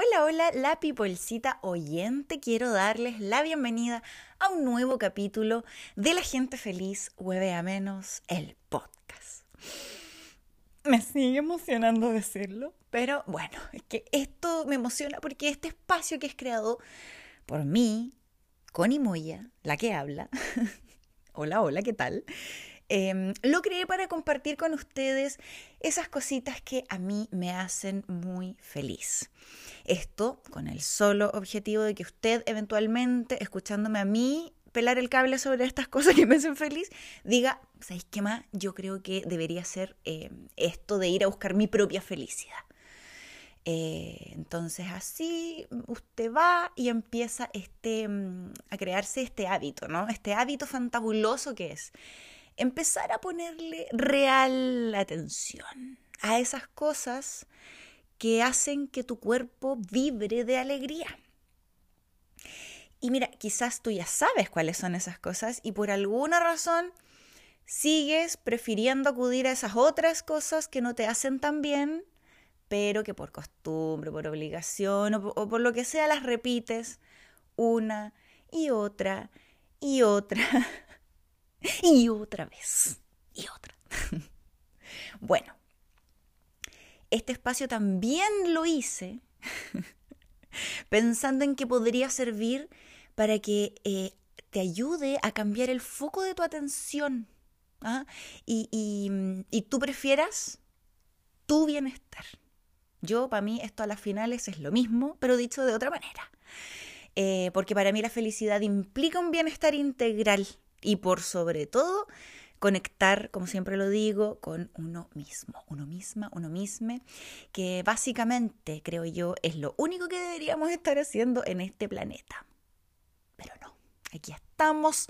Hola, hola, la pipolcita oyente. Quiero darles la bienvenida a un nuevo capítulo de La Gente Feliz, a Menos, el podcast. Me sigue emocionando decirlo, pero bueno, es que esto me emociona porque este espacio que es creado por mí, Connie Moya, la que habla. hola, hola, ¿qué tal? Em, lo creé para compartir con ustedes esas cositas que a mí me hacen muy feliz. Esto con el solo objetivo de que usted eventualmente, escuchándome a mí pelar el cable sobre estas cosas que me hacen feliz, diga, ¿sabéis qué más? Yo creo que debería ser em, esto de ir a buscar mi propia felicidad. Eh, entonces así usted va y empieza este, mm, a crearse este hábito, ¿no? Este hábito fantabuloso que es empezar a ponerle real atención a esas cosas que hacen que tu cuerpo vibre de alegría. Y mira, quizás tú ya sabes cuáles son esas cosas y por alguna razón sigues prefiriendo acudir a esas otras cosas que no te hacen tan bien, pero que por costumbre, por obligación o, o por lo que sea las repites una y otra y otra y otra vez. Y otra. bueno, este espacio también lo hice pensando en que podría servir para que eh, te ayude a cambiar el foco de tu atención ¿ah? y, y, tú prefieras tu bienestar. Yo, para mí, esto a las finales es lo mismo, pero dicho de otra manera. Eh, porque para mí la felicidad implica un bienestar integral y por sobre todo conectar, como siempre lo digo, con uno mismo, uno misma, uno mismo, que básicamente, creo yo, es lo único que deberíamos estar haciendo en este planeta. Pero no, aquí estamos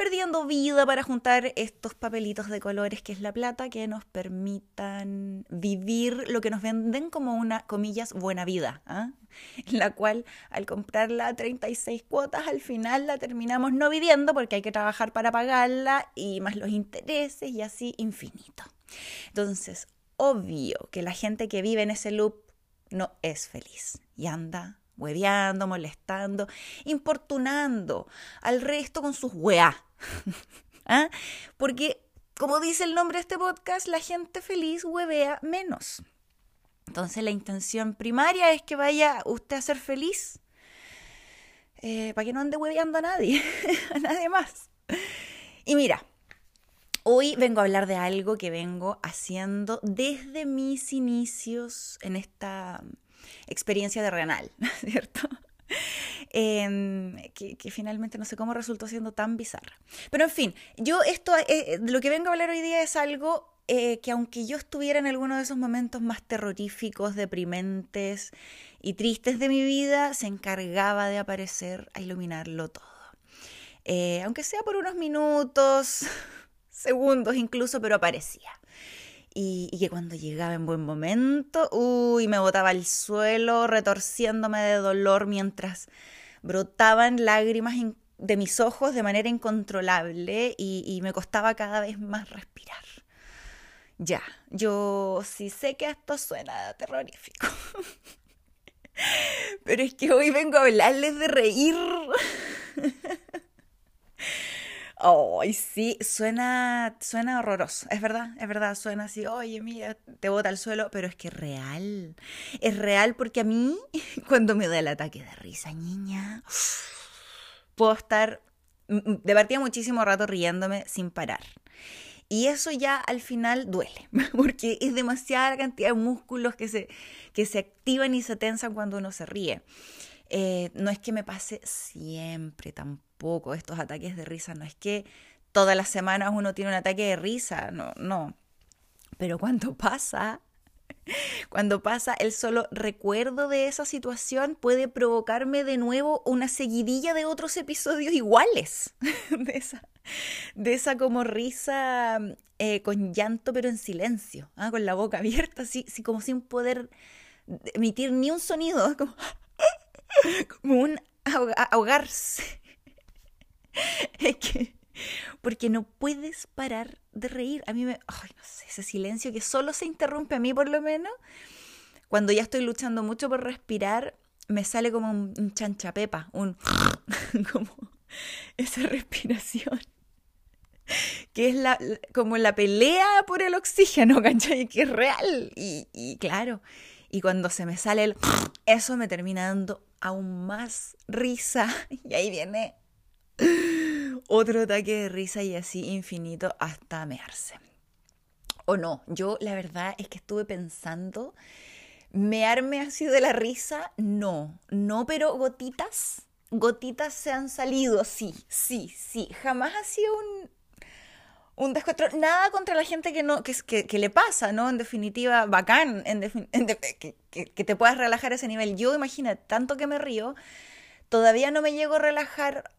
perdiendo vida para juntar estos papelitos de colores que es la plata que nos permitan vivir lo que nos venden como una, comillas, buena vida, ¿ah? la cual al comprarla 36 cuotas al final la terminamos no viviendo porque hay que trabajar para pagarla y más los intereses y así infinito. Entonces, obvio que la gente que vive en ese loop no es feliz y anda hueveando, molestando, importunando al resto con sus weá. ¿Ah? Porque, como dice el nombre de este podcast, la gente feliz huevea menos. Entonces la intención primaria es que vaya usted a ser feliz eh, para que no ande hueveando a nadie, a nadie más. Y mira, hoy vengo a hablar de algo que vengo haciendo desde mis inicios en esta experiencia de renal, ¿cierto? Em, que, finalmente no sé cómo resultó siendo tan bizarra. Pero en fin, yo esto, eh, eh, lo que vengo a hablar hoy día es algo eh, que aunque yo estuviera en alguno de esos momentos más terroríficos, deprimentes y tristes de mi vida, se encargaba de aparecer a iluminarlo todo. aunque sea por unos minutos, segundos incluso, pero aparecía y, que cuando llegaba en buen momento, uy, me botaba al suelo retorciéndome de dolor mientras brotaban lágrimas de mis ojos de manera incontrolable y, y me costaba cada vez más respirar. Ya, yo sí sé que esto suena terrorífico. Pero es que hoy vengo a hablarles de reír. Ay, sí, suena, suena horroroso, es verdad, es verdad, suena así, oye, mira, te bota al suelo, pero es que es real, es real porque a mí, cuando me da el ataque de risa, niña, puedo estar de partida muchísimo rato riéndome sin parar. Y eso ya al final duele, porque es demasiada cantidad de músculos que se, que se activan y se tensan cuando uno se ríe. Eh, no es que me pase siempre tampoco estos ataques de risa, no es que todas las semanas uno tiene un ataque de risa, no, no. Pero cuando pasa, cuando pasa el solo recuerdo de esa situación puede provocarme de nuevo una seguidilla de otros episodios iguales, de esa, de esa como risa eh, con llanto pero en silencio, ¿ah? con la boca abierta, así, así como sin poder emitir ni un sonido, como como un ahogarse. Es que, porque no puedes parar de reír. A mí me, ay, no sé, ese silencio que solo se interrumpe a mí por lo menos cuando ya estoy luchando mucho por respirar, me sale como un, chanchapepa, un como esa respiración que es la, como la pelea por el oxígeno, ¿cachai? Que es real. Y, claro, y cuando se me sale el... Eso me termina dando aún más risa. Y ahí viene otro ataque de risa y así infinito hasta mearse. O no, yo la verdad es que estuve pensando, mearme así de la risa, no, no, pero gotitas, gotitas se han salido, sí, sí, sí, jamás ha sido un, un descontrol, nada contra la gente que no que, que, le pasa, ¿no? En definitiva, bacán, en, que, que, te puedas relajar a ese nivel. Yo, imagina, tanto que me río, todavía no me llego a relajar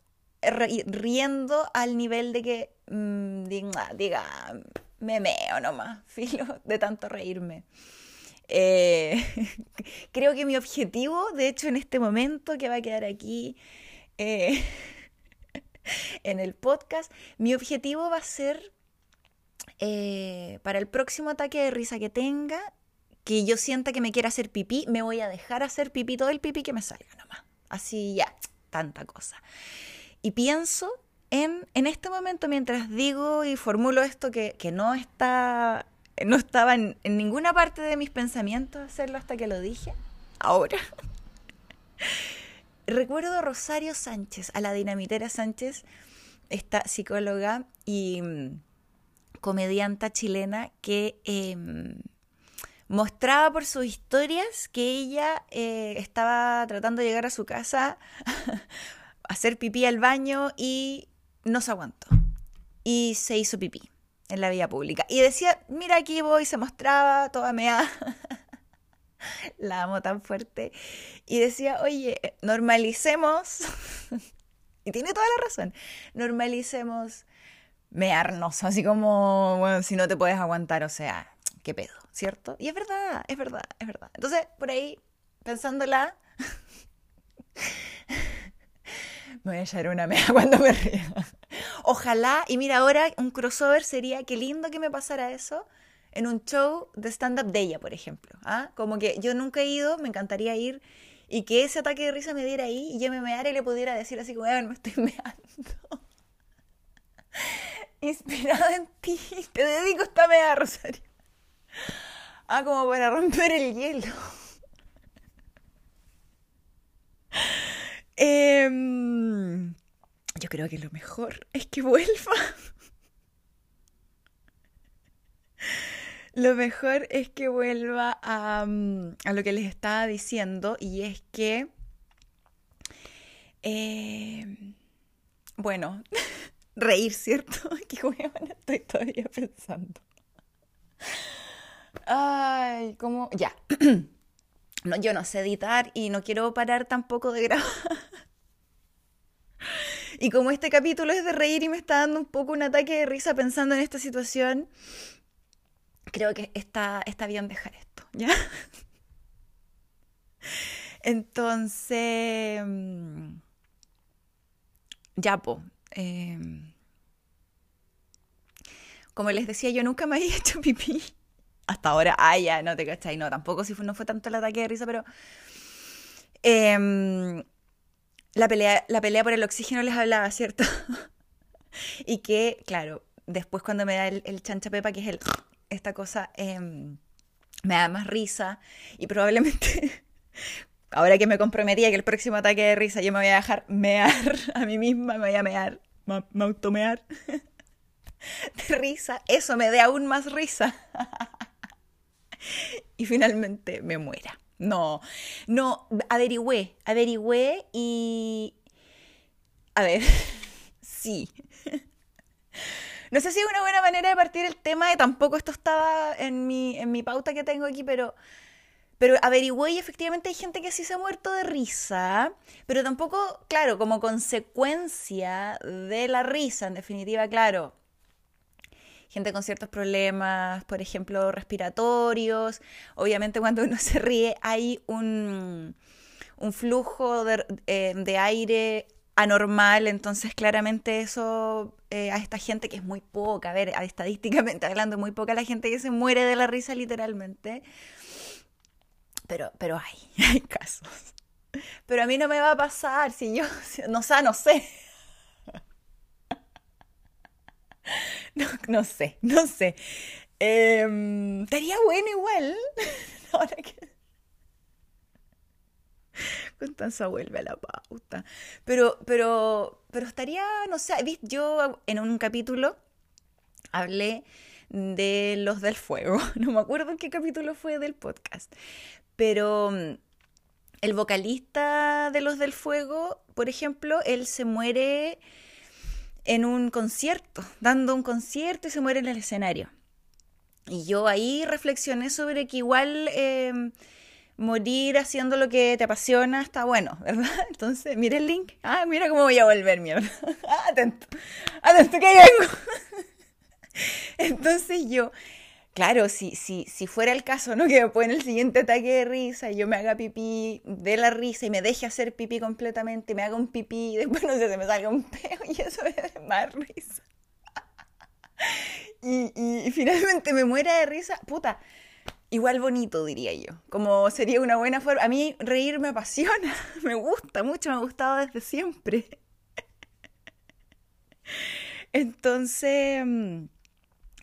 riendo al nivel de que mm, diga, diga, me meo nomás, filo, de tanto reírme. Eh, creo que mi objetivo, de hecho, en este momento que va a quedar aquí eh, en el podcast, mi objetivo va a ser eh, para el próximo ataque de risa que tenga, que yo sienta que me quiera hacer pipí, me voy a dejar hacer pipí todo el pipí que me salga nomás. Así ya, tanta cosa. Y pienso en, en este momento, mientras digo y formulo esto que, no está no estaba en, ninguna parte de mis pensamientos hacerlo hasta que lo dije, ahora. Recuerdo a Rosario Sánchez, a la dinamitera Sánchez, esta psicóloga y mm, comedianta chilena que em, mostraba por sus historias que ella eh, estaba tratando de llegar a su casa hacer pipí al baño y no se aguantó. Y se hizo pipí en la vía pública. Y decía, mira aquí voy, se mostraba, toda mea. la amo tan fuerte. Y decía, oye, normalicemos, y tiene toda la razón, normalicemos mearnos, así como, bueno, si no te puedes aguantar, o sea, qué pedo, ¿cierto? Y es verdad, es verdad, es verdad. Entonces, por ahí, pensándola, me voy a echar una mea cuando me ría. Ojalá, y mira, ahora un crossover sería, qué lindo que me pasara eso en un show de stand-up de ella, por ejemplo. ¿ah? Como que yo nunca he ido, me encantaría ir, y que ese ataque de risa me diera ahí, y yo me meara y le pudiera decir así como, me estoy meando. Inspirada en ti, te dedico esta mea, Rosario. Ah, como para romper el hielo. Em, yo creo que lo mejor es que vuelva. Lo mejor es que vuelva a, mm, lo que les estaba diciendo y es que, em, bueno, reír, ¿cierto? Qué huevona estoy todavía pensando. Ay, como, ya. No, yo no sé editar y no quiero parar tampoco de grabar. Y como este capítulo es de reír y me está dando un poco un ataque de risa pensando en esta situación, creo que está, está bien dejar esto, ¿ya? Entonces, mm, ya, po. Em, como les decía, yo nunca me había hecho pipí. Hasta ahora, ah, ya, no te cachai, no, tampoco si no fue tanto el ataque de risa, pero eh, la pelea, la pelea por el oxígeno les hablaba, ¿cierto? y que, claro, después cuando me da el, chancha pepa, que es el, esta cosa, em, me da más risa y probablemente, ahora que me comprometía que el próximo ataque de risa yo me voy a dejar mear a mí misma, me voy a mear, me, me automear de risa, eso me dé aún más risa. y finalmente me muera. No, no, averigüé, averigüé y... A ver, sí. No sé si es una buena manera de partir el tema, y tampoco esto estaba en mi, en mi pauta que tengo aquí, pero, pero averigüé y efectivamente hay gente que sí se ha muerto de risa, pero tampoco, claro, como consecuencia de la risa, en definitiva, claro, gente con ciertos problemas, por ejemplo, respiratorios. Obviamente cuando uno se ríe hay un, un flujo de, eh, aire anormal, entonces claramente eso eh, a esta gente que es muy poca, a ver, estadísticamente hablando, muy poca la gente que se muere de la risa literalmente. Pero, pero hay, hay casos. Pero a mí no me va a pasar si yo, no, sé, no sé. No, no sé, no sé. Eh, estaría bueno igual. Ahora que... Constanza vuelve a la pauta. Pero, pero, pero estaría, no sé, yo en un capítulo hablé de los del fuego. No me acuerdo en qué capítulo fue del podcast. Pero mm, el vocalista de los del fuego, por ejemplo, él se muere en un concierto, dando un concierto y se muere en el escenario. Y yo ahí reflexioné sobre que igual em, morir haciendo lo que te apasiona está bueno, ¿verdad? Entonces, mira el link. Ah, mira cómo voy a volver, mierda. Ah, atento, atento que vengo. Entonces yo, claro, si, si, si fuera el caso, ¿no? Que después en el siguiente ataque de risa yo me haga pipí de la risa y me deje hacer pipí completamente, me haga un pipí y después no sé, se me salga un peo y eso me da más risa. Y, y, finalmente me muera de risa, puta, igual bonito diría yo, como sería una buena forma. A mí reír me apasiona, me gusta mucho, me ha gustado desde siempre. Entonces, mm,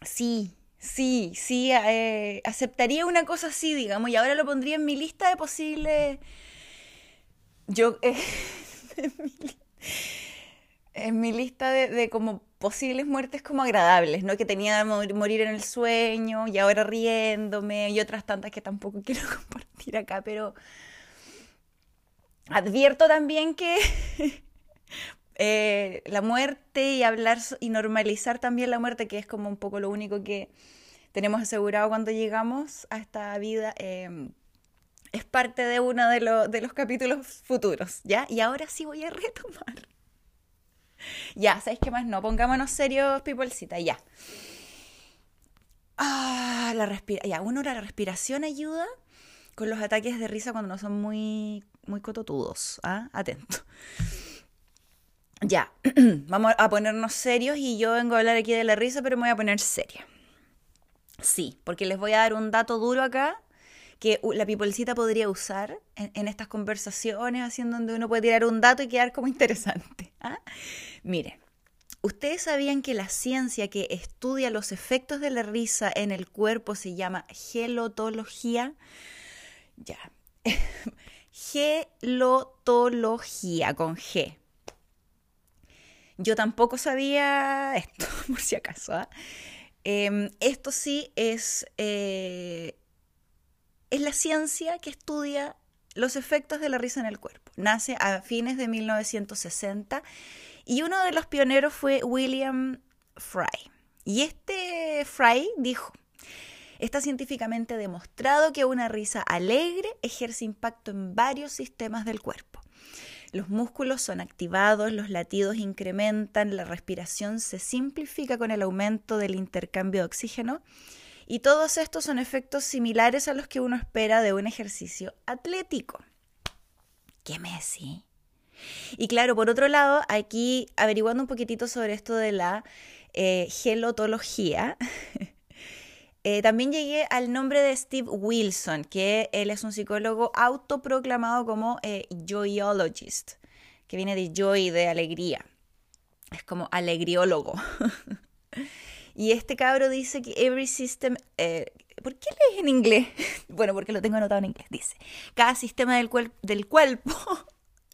sí, sí, sí, eh, aceptaría una cosa así, digamos, y ahora lo pondría en mi lista de posibles... Yo... En mi lista de, como posibles muertes como agradables, ¿no? Que tenía de morir en el sueño y ahora riéndome y otras tantas que tampoco quiero compartir acá, pero advierto también que eh, la muerte y hablar y normalizar también la muerte, que es como un poco lo único que tenemos asegurado cuando llegamos a esta vida, em, es parte de uno de, de los capítulos futuros, ¿ya? Y ahora sí voy a retomar. Ya, ¿sabéis qué más? No, pongámonos serios, peoplecita, ya. Ah, la respira ya, uno, la respiración ayuda con los ataques de risa cuando no son muy, muy cototudos, ¿ah? Atento. Ya, vamos a ponernos serios y yo vengo a hablar aquí de la risa, pero me voy a poner seria. Sí, porque les voy a dar un dato duro acá que la pipolcita podría usar en, estas conversaciones, haciendo donde uno puede tirar un dato y quedar como interesante. ¿ah? Miren, ¿ustedes sabían que la ciencia que estudia los efectos de la risa en el cuerpo se llama gelotología? Ya. gelotología con G. Yo tampoco sabía esto, por si acaso. ¿ah? Em, esto sí es eh, es la ciencia que estudia los efectos de la risa en el cuerpo. Nace a fines de 1960 y uno de los pioneros fue William Fry. Y este Fry dijo, está científicamente demostrado que una risa alegre ejerce impacto en varios sistemas del cuerpo. Los músculos son activados, los latidos incrementan, la respiración se simplifica con el aumento del intercambio de oxígeno y todos estos son efectos similares a los que uno espera de un ejercicio atlético. ¿Qué me decís? Y claro, por otro lado, aquí averiguando un poquitito sobre esto de la eh, gelotología, eh, también llegué al nombre de Steve Wilson, que él es un psicólogo autoproclamado como eh, joyologist, que viene de joy, de alegría. Es como alegriólogo. Y este cabro dice que every system... Eh, ¿Por qué lees en inglés? Bueno, porque lo tengo anotado en inglés. Dice, cada sistema del, del cuerpo...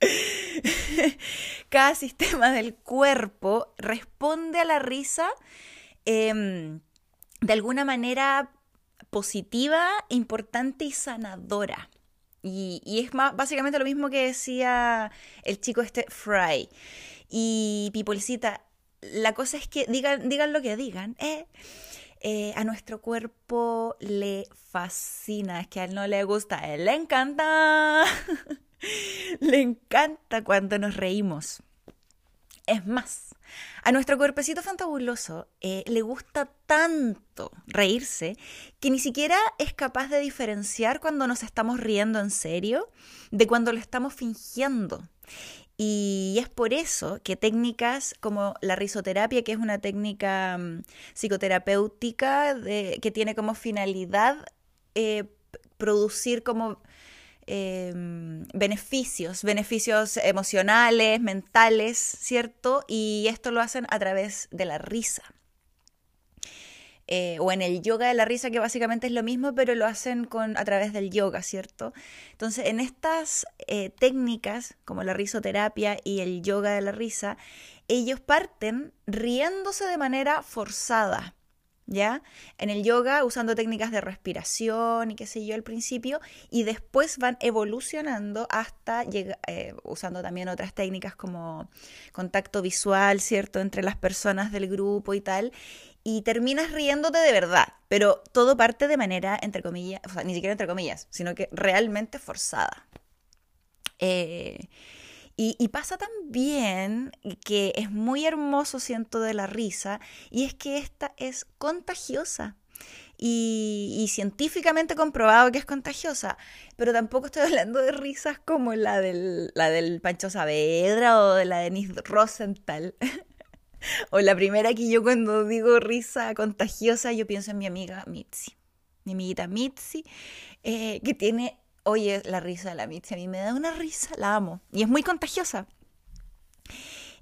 cada sistema del cuerpo responde a la risa em, de alguna manera positiva, importante y sanadora. Y, y, es más, básicamente lo mismo que decía el chico este Fry. Y Pipolcita, la cosa es que digan, digan lo que digan, eh, eh, a nuestro cuerpo le fascina, es que a él no le gusta, a él le encanta, le encanta cuando nos reímos. Es más, a nuestro cuerpecito fantabuloso eh, le gusta tanto reírse que ni siquiera es capaz de diferenciar cuando nos estamos riendo en serio de cuando lo estamos fingiendo. Y es por eso que técnicas como la risoterapia, que es una técnica mm, psicoterapéutica que tiene como finalidad eh, producir como em, beneficios, beneficios emocionales, mentales, ¿cierto? Y esto lo hacen a través de la risa. Eh, o en el yoga de la risa, que básicamente es lo mismo, pero lo hacen con, a través del yoga, ¿cierto? Entonces, en estas eh, técnicas, como la risoterapia y el yoga de la risa, ellos parten riéndose de manera forzada. ¿Ya? En el yoga usando técnicas de respiración y qué sé yo al principio y después van evolucionando hasta eh, usando también otras técnicas como contacto visual, ¿cierto? Entre las personas del grupo y tal y terminas riéndote de verdad, pero todo parte de manera, entre comillas, o sea, ni siquiera entre comillas, sino que realmente forzada. Eh, y, pasa también que es muy hermoso, siento, de la risa, y es que esta es contagiosa. Y, científicamente comprobado que es contagiosa, pero tampoco estoy hablando de risas como la del, la del Pancho Saavedra o de la de Denise Rosenthal, o la primera que yo cuando digo risa contagiosa, yo pienso en mi amiga Mitzi. Mi amiguita Mitzi, eh, que tiene, oye, la risa de la Mitzi, a mí me da una risa, la amo. Y es muy contagiosa.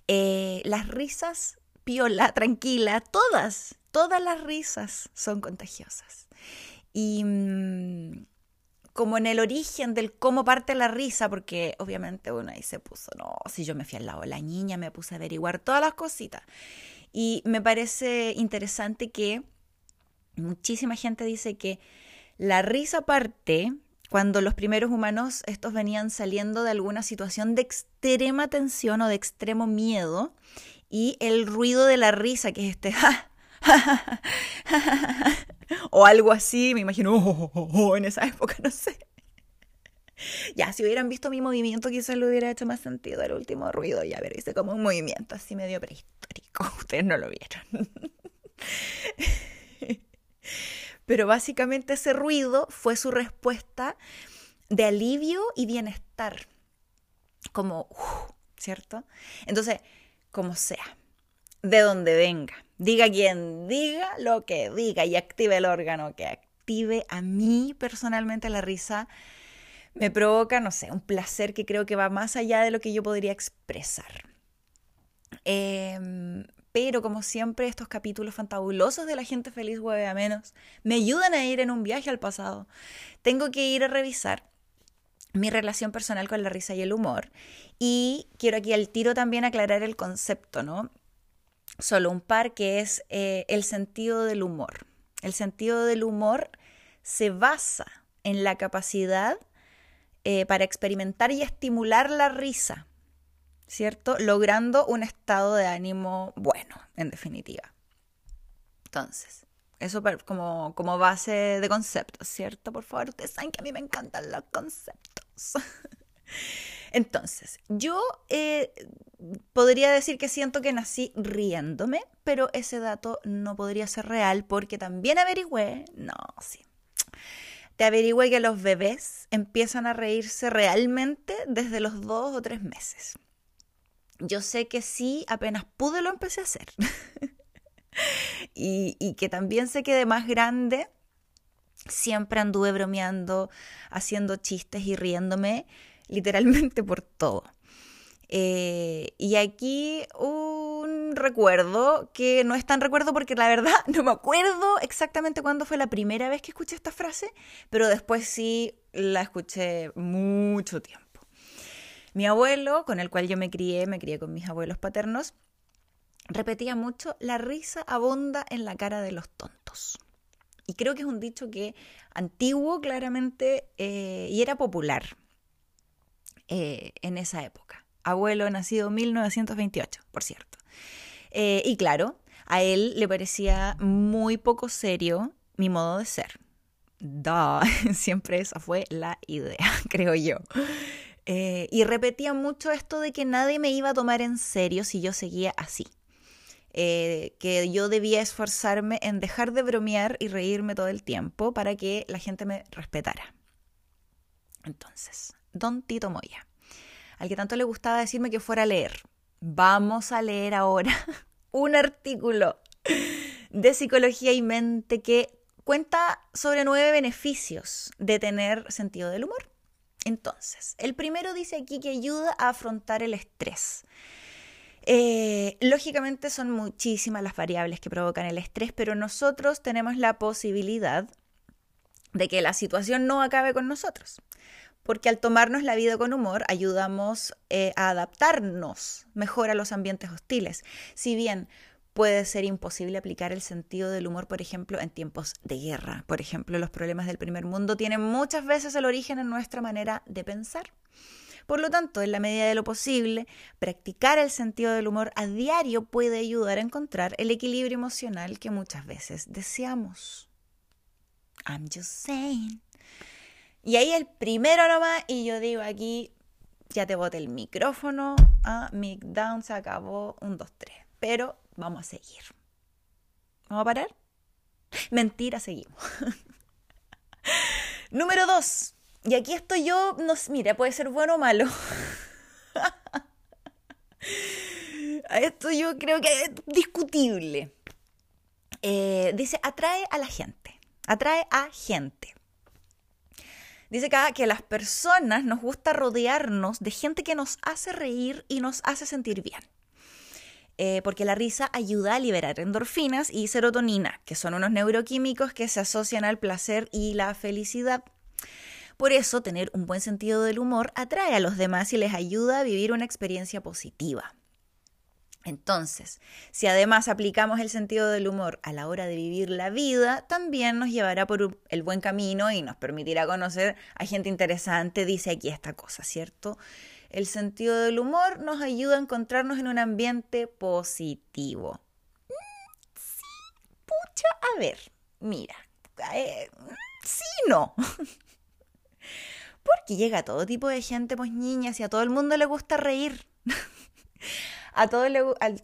Eh, las risas piola, tranquila, todas, todas las risas son contagiosas. Y, mm, como en el origen del cómo parte la risa, porque obviamente uno ahí se puso, no, si yo me fui al lado de la niña, me puse a averiguar todas las cositas. Y me parece interesante que muchísima gente dice que la risa parte cuando los primeros humanos, estos venían saliendo de alguna situación de extrema tensión o de extremo miedo, y el ruido de la risa, que es este, o algo así, me imagino, oh, oh, oh, en esa época, no sé. Ya, si hubieran visto mi movimiento, quizás lo hubiera hecho más sentido el último ruido. Ya ver, hice como un movimiento así medio prehistórico. Ustedes no lo vieron. Pero básicamente ese ruido fue su respuesta de alivio y bienestar. Como, ¿cierto? Entonces, como sea, de donde venga, Diga quien diga lo que diga y active el órgano que active. A mí personalmente la risa me provoca, no sé, un placer que creo que va más allá de lo que yo podría expresar. Em, pero como siempre, estos capítulos fantabulosos de la gente feliz hueve a menos me ayudan a ir en un viaje al pasado. Tengo que ir a revisar mi relación personal con la risa y el humor. Y quiero aquí al tiro también aclarar el concepto, ¿no? solo un par, que es eh, el sentido del humor. El sentido del humor se basa en la capacidad eh, para experimentar y estimular la risa, ¿cierto? Logrando un estado de ánimo bueno, en definitiva. Entonces, eso como, como base de conceptos, ¿cierto? Por favor, ustedes saben que a mí me encantan los conceptos. Entonces, yo eh, podría decir que siento que nací riéndome, pero ese dato no podría ser real porque también averigüé, no, sí. Te averigüé que los bebés empiezan a reírse realmente desde los dos o tres meses. Yo sé que sí, apenas pude lo empecé a hacer. y, que también sé que de más grande siempre anduve bromeando, haciendo chistes y riéndome literalmente por todo. Eh, y aquí un recuerdo que no es tan recuerdo porque la verdad no me acuerdo exactamente cuándo fue la primera vez que escuché esta frase, pero después sí la escuché mucho tiempo. Mi abuelo, con el cual yo me crié, me crié con mis abuelos paternos, repetía mucho, la risa abunda en la cara de los tontos. Y creo que es un dicho que antiguo claramente eh, y era popular. Eh, en esa época. Abuelo nacido en 1928, por cierto. Eh, y claro, a él le parecía muy poco serio mi modo de ser. Da, siempre esa fue la idea, creo yo. Eh, y repetía mucho esto de que nadie me iba a tomar en serio si yo seguía así. que yo debía esforzarme en dejar de bromear y reírme todo el tiempo para que la gente me respetara. Entonces, don Tito Moya, al que tanto le gustaba decirme que fuera a leer. Vamos a leer ahora un artículo de psicología y mente que cuenta sobre nueve beneficios de tener sentido del humor. Entonces, el primero dice aquí que ayuda a afrontar el estrés. Eh, lógicamente son muchísimas las variables que provocan el estrés, pero nosotros tenemos la posibilidad de que la situación no acabe con nosotros. Porque al tomarnos la vida con humor ayudamos eh, a adaptarnos mejor a los ambientes hostiles. Si bien puede ser imposible aplicar el sentido del humor, por ejemplo, en tiempos de guerra. Por ejemplo, los problemas del primer mundo tienen muchas veces el origen en nuestra manera de pensar. Por lo tanto, en la medida de lo posible, practicar el sentido del humor a diario puede ayudar a encontrar el equilibrio emocional que muchas veces deseamos. I'm just saying. Y ahí el primero nomás, y yo digo aquí, ya te boté el micrófono, ah, down, se acabó, un, dos, tres. Pero vamos a seguir. ¿Vamos a parar? Mentira, seguimos. Número dos. Y aquí estoy yo, no, mira, puede ser bueno o malo. Esto yo creo que es discutible. Eh, dice, atrae a la gente. Atrae a gente. Dice acá que a las personas nos gusta rodearnos de gente que nos hace reír y nos hace sentir bien. Eh, porque la risa ayuda a liberar endorfinas y serotonina, que son unos neuroquímicos que se asocian al placer y la felicidad. Por eso, tener un buen sentido del humor atrae a los demás y les ayuda a vivir una experiencia positiva. Entonces, si además aplicamos el sentido del humor a la hora de vivir la vida, también nos llevará por el buen camino y nos permitirá conocer a gente interesante, dice aquí esta cosa, ¿cierto? El sentido del humor nos ayuda a encontrarnos en un ambiente positivo. Mm, sí, pucha, a ver, mira, eh, sí, no. Porque llega todo tipo de gente, pues niñas, y a todo el mundo le gusta reír. a todo,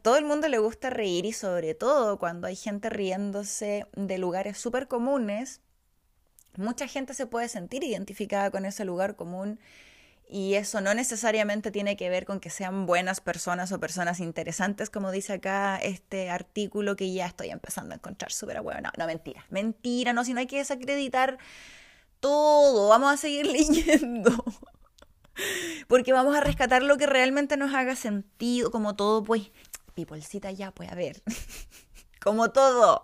todo el mundo le gusta reír y sobre todo cuando hay gente riéndose de lugares súper comunes, mucha gente se puede sentir identificada con ese lugar común y eso no necesariamente tiene que ver con que sean buenas personas o personas interesantes, como dice acá este artículo que ya estoy empezando a encontrar súper bueno. No, no, mentira, mentira, no, si no hay que desacreditar todo, vamos a seguir leyendo. Porque vamos a rescatar lo que realmente nos haga sentido, como todo, pues, pipolcita ya, pues, a ver, como todo.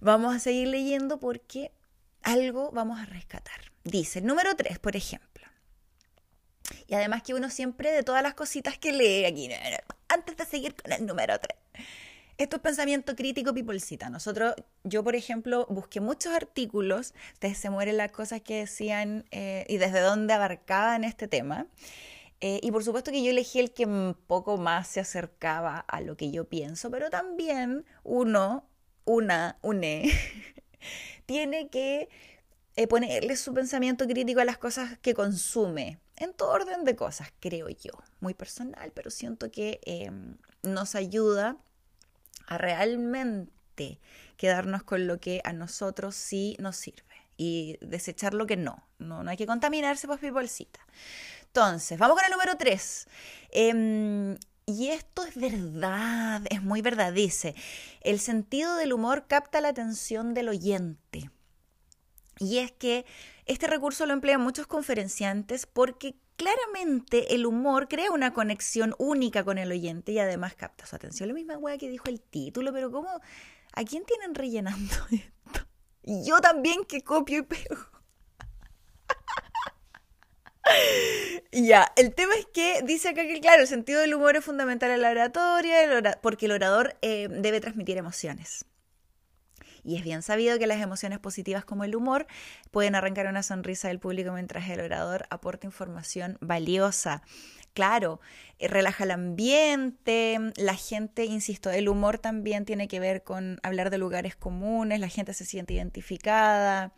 Vamos a seguir leyendo porque algo vamos a rescatar. Dice, número 3, por ejemplo. Y además que uno siempre de todas las cositas que lee aquí, antes de seguir con el número 3 esto es pensamiento crítico, pipolcita. Nosotros, yo por ejemplo, busqué muchos artículos, desde se mueren las cosas que decían eh, y desde dónde abarcaban este tema. Eh, y por supuesto que yo elegí el que un poco más se acercaba a lo que yo pienso, pero también uno, una, une, tiene que eh, ponerle su pensamiento crítico a las cosas que consume, en todo orden de cosas, creo yo. Muy personal, pero siento que em, nos ayuda a realmente quedarnos con lo que a nosotros sí nos sirve y desechar lo que no. No, no hay que contaminarse, pues, bolsita. Entonces, vamos con el número 3. Em, y esto es verdad, es muy verdad. Dice, el sentido del humor capta la atención del oyente. Y es que este recurso lo emplean muchos conferenciantes porque claramente el humor crea una conexión única con el oyente y además capta su atención. La misma weá que dijo el título, pero ¿cómo? ¿A quién tienen rellenando esto? Y yo también que copio y pego. ya, el tema es que dice acá que, claro, el sentido del humor es fundamental en la oratoria porque el orador eh, debe transmitir emociones. Y es bien sabido que las emociones positivas como el humor pueden arrancar una sonrisa del público mientras el orador aporta información valiosa. Claro, eh, relaja el ambiente, la gente, insisto, el humor también tiene que ver con hablar de lugares comunes, la gente se siente identificada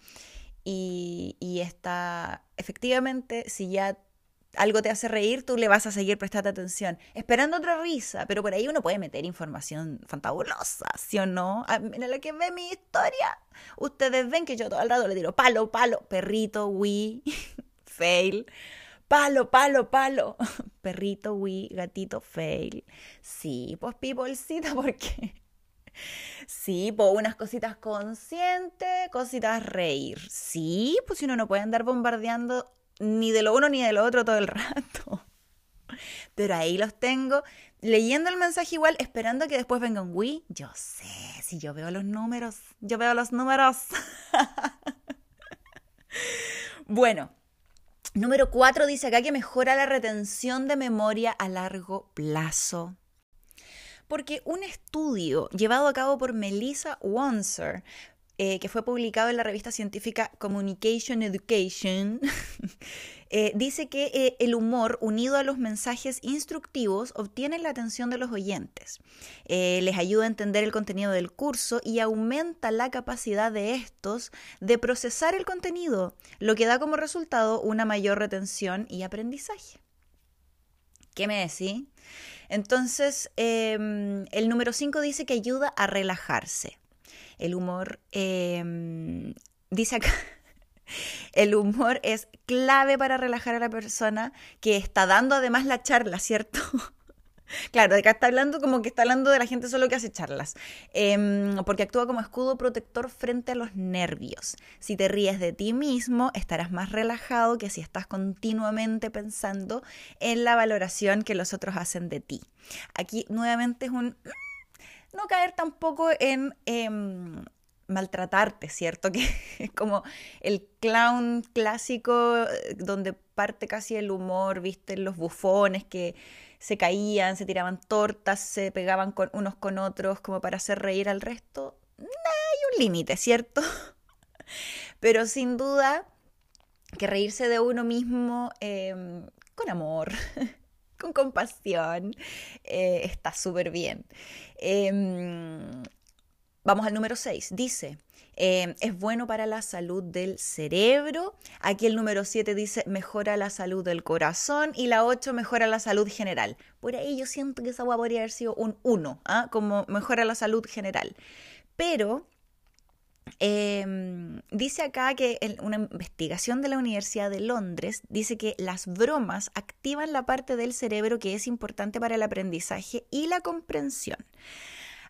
y, y está, efectivamente, si ya algo te hace reír, tú le vas a seguir prestando atención, esperando otra risa, pero por ahí uno puede meter información fantabulosa, ¿sí o no? Ah, mira la que ve mi historia. Ustedes ven que yo todo el rato le digo palo, palo, perrito, oui, fail. Palo, palo, palo. Perrito, oui, gatito, fail. Sí, pues peoplecita, porque... Sí, pues unas cositas conscientes, cositas reír. Sí, pues si uno no puede andar bombardeando ni de lo uno ni de lo otro todo el rato. Pero ahí los tengo, leyendo el mensaje igual, esperando que después venga un Wii. Yo sé, si yo veo los números, yo veo los números. bueno, número cuatro dice acá que mejora la retención de memoria a largo plazo. Porque un estudio llevado a cabo por Melissa Wanser eh, que fue publicado en la revista científica Communication Education, eh, dice que eh, el humor unido a los mensajes instructivos obtiene la atención de los oyentes, les ayuda a entender el contenido del curso y aumenta la capacidad de estos de procesar el contenido, lo que da como resultado una mayor retención y aprendizaje. ¿Qué me decís? Entonces, em, el número 5 dice que ayuda a relajarse. El humor, em, dice acá, el humor es clave para relajar a la persona que está dando además la charla, ¿cierto? Claro, acá está hablando como que está hablando de la gente solo que hace charlas, em, porque actúa como escudo protector frente a los nervios. Si te ríes de ti mismo, estarás más relajado que si estás continuamente pensando en la valoración que los otros hacen de ti. Aquí nuevamente es un no caer tampoco en em, maltratarte, ¿cierto? Que es como el clown clásico eh, donde parte casi el humor, viste, los bufones que se caían, se tiraban tortas, se pegaban con unos con otros como para hacer reír al resto. hay un límite, ¿cierto? Pero sin duda que reírse de uno mismo em, con amor, con compasión, eh, está súper bien. Em, vamos al número 6. Dice, em, es bueno para la salud del cerebro. Aquí el número 7 dice, mejora la salud del corazón. Y la 8, mejora la salud general. Por ahí yo siento que esa podría haber sido un 1, ¿ah? como mejora la salud general. Pero Em, dice acá que una investigación de la Universidad de Londres dice que las bromas activan la parte del cerebro que es importante para el aprendizaje y la comprensión.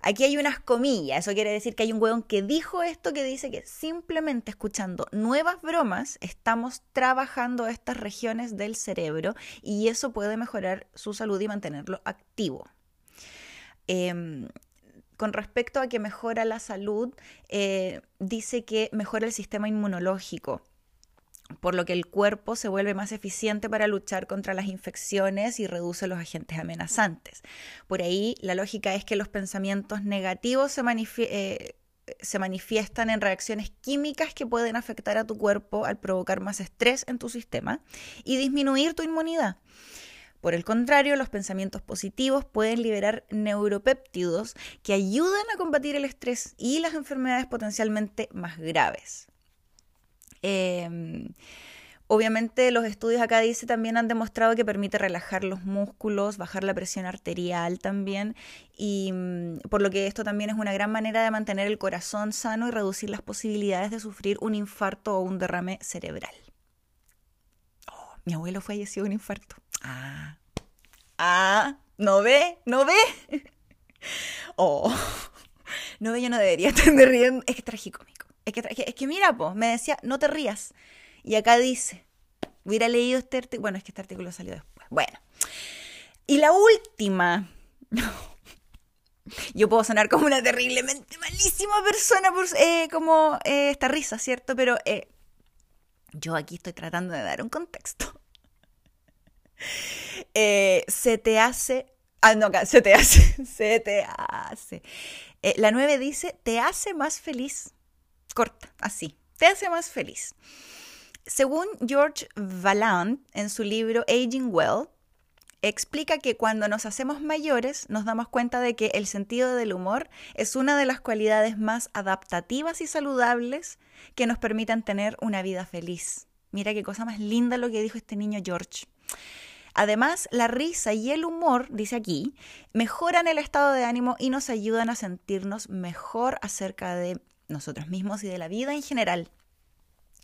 Aquí hay unas comillas, eso quiere decir que hay un hueón que dijo esto que dice que simplemente escuchando nuevas bromas estamos trabajando estas regiones del cerebro y eso puede mejorar su salud y mantenerlo activo. Eh, con respecto a que mejora la salud, eh, dice que mejora el sistema inmunológico por lo que el cuerpo se vuelve más eficiente para luchar contra las infecciones y reduce los agentes amenazantes. Por ahí la lógica es que los pensamientos negativos se, eh, se, manifiestan en reacciones químicas que pueden afectar a tu cuerpo al provocar más estrés en tu sistema y disminuir tu inmunidad. Por el contrario, los pensamientos positivos pueden liberar neuropéptidos que ayudan a combatir el estrés y las enfermedades potencialmente más graves. Em, obviamente los estudios acá dice también han demostrado que permite relajar los músculos, bajar la presión arterial también, y mm, por lo que esto también es una gran manera de mantener el corazón sano y reducir las posibilidades de sufrir un infarto o un derrame cerebral. Oh, mi abuelo falleció de un infarto. Ah. Ah, ¿no ve? ¿No ve? Oh. No ve, yo no debería estar riendo. Es que es tragicómico. Es que, es que mira, pues, me decía, no te rías. Y acá dice, hubiera leído este artículo. Bueno, es que este artículo salió después. Bueno. Y la última. Yo puedo sonar como una terriblemente malísima persona por eh, como eh, esta risa, ¿cierto? Pero eh, yo aquí estoy tratando de dar un contexto. Eh, se te hace... Ah, no, se te hace, se te hace. Eh, la 9 dice, te hace más feliz. Corta, así, te hace más feliz. Según George Valland, en su libro Aging Well, explica que cuando nos hacemos mayores nos damos cuenta de que el sentido del humor es una de las cualidades más adaptativas y saludables que nos permitan tener una vida feliz. Mira qué cosa más linda lo que dijo este niño George. Además, la risa y el humor, dice aquí, mejoran el estado de ánimo y nos ayudan a sentirnos mejor acerca de nosotros mismos y de la vida en general.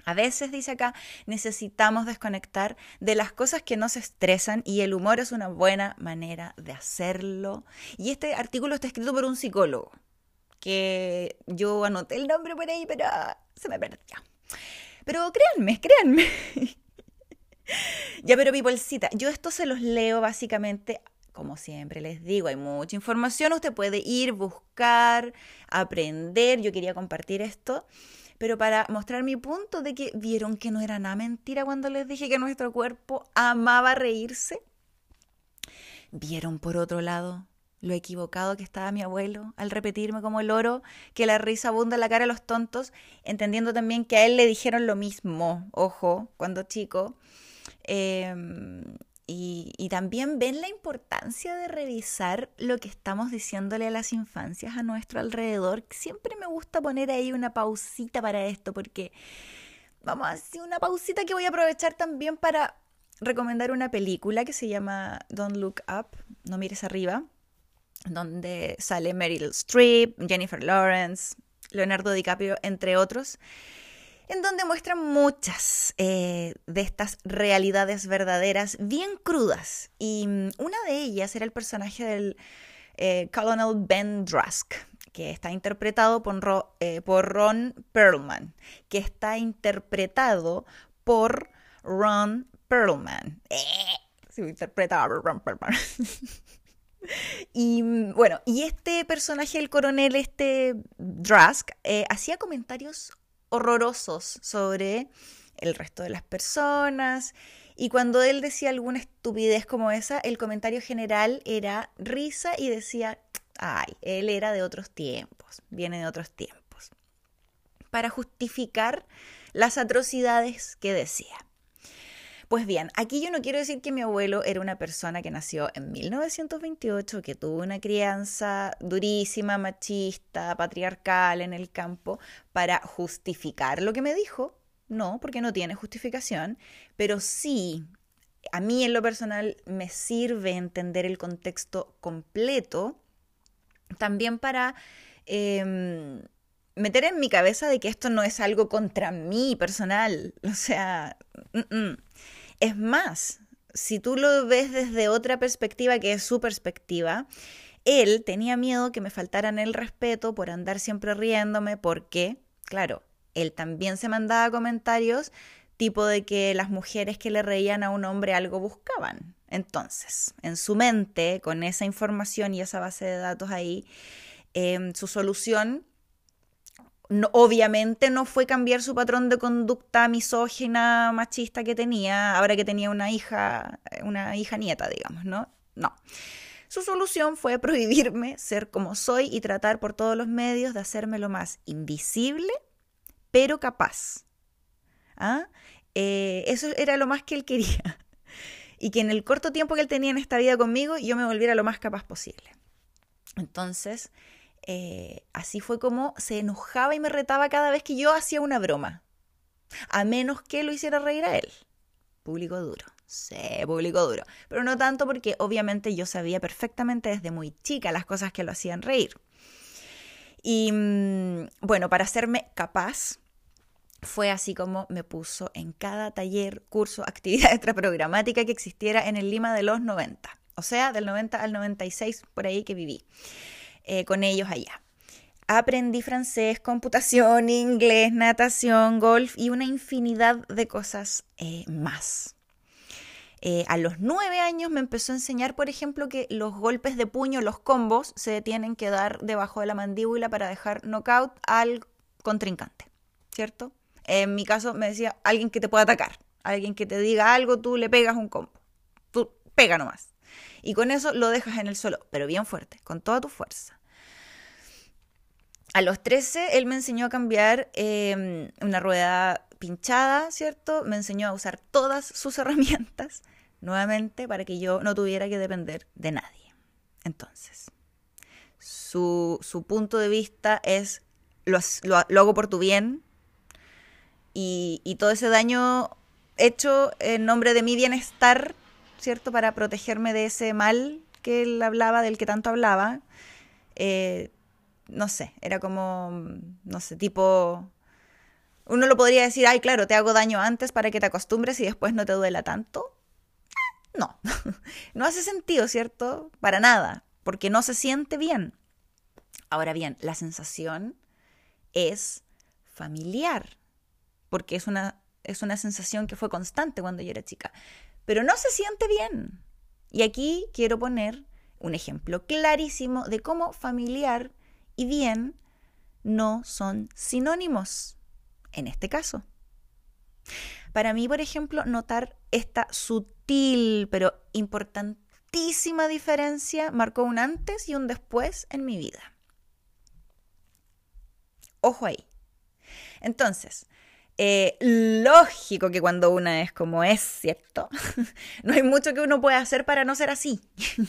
A veces, dice acá, necesitamos desconectar de las cosas que nos estresan y el humor es una buena manera de hacerlo. Y este artículo está escrito por un psicólogo, que yo anoté el nombre por ahí, pero se me perdió. Pero créanme, créanme, ya, pero Pipolcita, yo esto se los leo básicamente como siempre les digo, hay mucha información, usted puede ir, buscar, aprender, yo quería compartir esto, pero para mostrar mi punto de que vieron que no era nada mentira cuando les dije que nuestro cuerpo amaba reírse. Vieron por otro lado lo equivocado que estaba mi abuelo al repetirme como el oro que la risa abunda en la cara de los tontos, entendiendo también que a él le dijeron lo mismo, ojo, cuando chico. Eh, y, también ven la importancia de revisar lo que estamos diciéndole a las infancias a nuestro alrededor. Siempre me gusta poner ahí una pausita para esto, porque vamos a hacer una pausita que voy a aprovechar también para recomendar una película que se llama Don't Look Up, no mires arriba, donde sale Meryl Streep, Jennifer Lawrence, Leonardo DiCaprio, entre otros en donde muestran muchas eh, de estas realidades verdaderas bien crudas. Y mm, una de ellas era el personaje del eh, Colonel Ben Drusk, que está interpretado por, eh, por Ron Perlman, que está interpretado por Ron Perlman. Se interpretaba por Ron Perlman. Y mm, bueno, y este personaje, el coronel, este Drusk, hacía comentarios horrorosos sobre el resto de las personas. Y cuando él decía alguna estupidez como esa, el comentario general era risa y decía, ay, él era de otros tiempos, viene de otros tiempos, para justificar las atrocidades que decía. Pues bien, aquí yo no quiero decir que mi abuelo era una persona que nació en 1928, que tuvo una crianza durísima, machista, patriarcal en el campo, para justificar lo que me dijo. No, porque no tiene justificación, pero sí, a mí en lo personal me sirve entender el contexto completo, también para... Em, meter en mi cabeza de que esto no es algo contra mí personal. O sea, es más, si tú lo ves desde otra perspectiva que es su perspectiva, él tenía miedo que me faltaran el respeto por andar siempre riéndome porque, claro, él también se mandaba comentarios tipo de que las mujeres que le reían a un hombre algo buscaban. Entonces, en su mente, con esa información y esa base de datos ahí, em, su solución obviamente no fue cambiar su patrón de conducta misógina, machista que tenía, ahora que tenía una hija, una hija nieta, digamos, ¿no? No. Su solución fue prohibirme ser como soy y tratar por todos los medios de hacerme lo más invisible, pero capaz. ¿Ah? Eh, eso era lo más que él quería. Y que en el corto tiempo que él tenía en esta vida conmigo, yo me volviera lo más capaz posible. Entonces, eh, así fue como se enojaba y me retaba cada vez que yo hacía una broma. A menos que lo hiciera reír a él. Público duro. Sí, público duro. Pero no tanto porque obviamente yo sabía perfectamente desde muy chica las cosas que lo hacían reír. Y mm, bueno, para hacerme capaz, fue así como me puso en cada taller, curso, actividad extraprogramática que existiera en el Lima de los 90. O sea, del 90 al 96 por ahí que viví. Eh, con ellos allá. Aprendí francés, computación, inglés, natación, golf y una infinidad de cosas eh, más. Eh, a los nueve años me empezó a enseñar, por ejemplo, que los golpes de puño, los combos, se tienen que dar debajo de la mandíbula para dejar knockout al contrincante, ¿cierto? En mi caso me decía alguien que te pueda atacar, alguien que te diga algo, tú le pegas un combo, tú pega nomás. Y con eso lo dejas en el suelo, pero bien fuerte, con toda tu fuerza. A los 13 él me enseñó a cambiar em, una rueda pinchada, ¿cierto? Me enseñó a usar todas sus herramientas nuevamente para que yo no tuviera que depender de nadie. Entonces, su, punto de vista es, lo, hago por tu bien y, y todo ese daño hecho en nombre de mi bienestar ¿cierto? Para protegerme de ese mal que él hablaba, del que tanto hablaba. Eh, no sé, era como, no sé, tipo... Uno lo podría decir, ay, claro, te hago daño antes para que te acostumbres y después no te duela tanto. No, no hace sentido, ¿cierto? Para nada, porque no se siente bien. Ahora bien, la sensación es familiar, porque es una es una sensación que fue constante cuando yo era chica, pero no se siente bien. Y aquí quiero poner un ejemplo clarísimo de cómo familiar y bien no son sinónimos en este caso. Para mí, por ejemplo, notar esta sutil pero importantísima diferencia marcó un antes y un después en mi vida. Ojo ahí. Entonces, eh, lógico que cuando una es como es, ¿cierto? no hay mucho que uno pueda hacer para no ser así.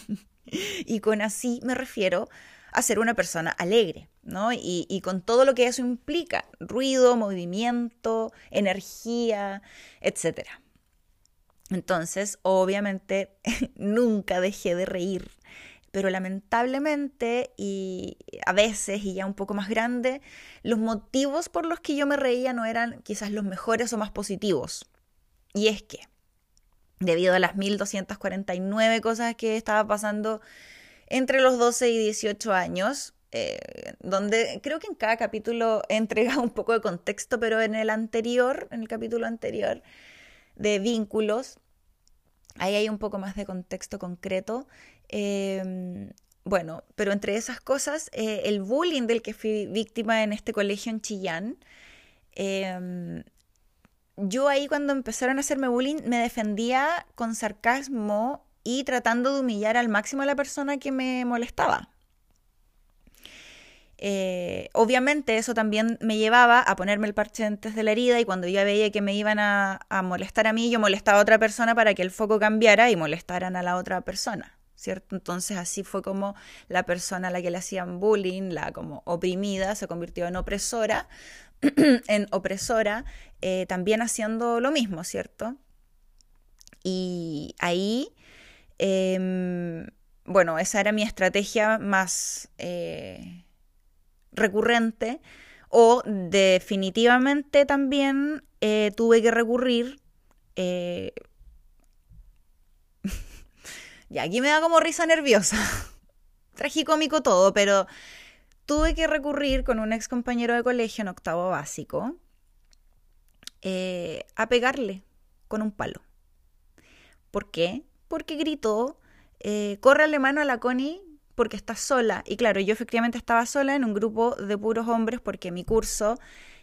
y con así me refiero a ser una persona alegre, ¿no? Y, y, con todo lo que eso implica, ruido, movimiento, energía, etc. Entonces, obviamente, nunca dejé de reír pero lamentablemente y a veces y ya un poco más grande, los motivos por los que yo me reía no eran quizás los mejores o más positivos. Y es que, debido a las 1249 cosas que estaba pasando entre los 12 y 18 años, eh, donde creo que en cada capítulo he entregado un poco de contexto, pero en el anterior, en el capítulo anterior de vínculos, ahí hay un poco más de contexto concreto. Em, bueno, pero entre esas cosas, eh, el bullying del que fui víctima en este colegio en Chillán, em, yo ahí cuando empezaron a hacerme bullying me defendía con sarcasmo y tratando de humillar al máximo a la persona que me molestaba. Eh, obviamente eso también me llevaba a ponerme el parche antes de la herida y cuando ya veía que me iban a, a molestar a mí, yo molestaba a otra persona para que el foco cambiara y molestaran a la otra persona. ¿cierto? Entonces así fue como la persona a la que le hacían bullying, la como oprimida, se convirtió en opresora, en opresora, eh, también haciendo lo mismo, ¿cierto? Y ahí, em, bueno, esa era mi estrategia más eh, recurrente o definitivamente también eh, tuve que recurrir y aquí me da como risa nerviosa. Tragicómico todo, pero tuve que recurrir con un ex compañero de colegio en octavo básico eh, a pegarle con un palo. ¿Por qué? Porque gritó, eh, corre la mano a la Connie porque está sola. Y claro, yo efectivamente estaba sola en un grupo de puros hombres porque mi curso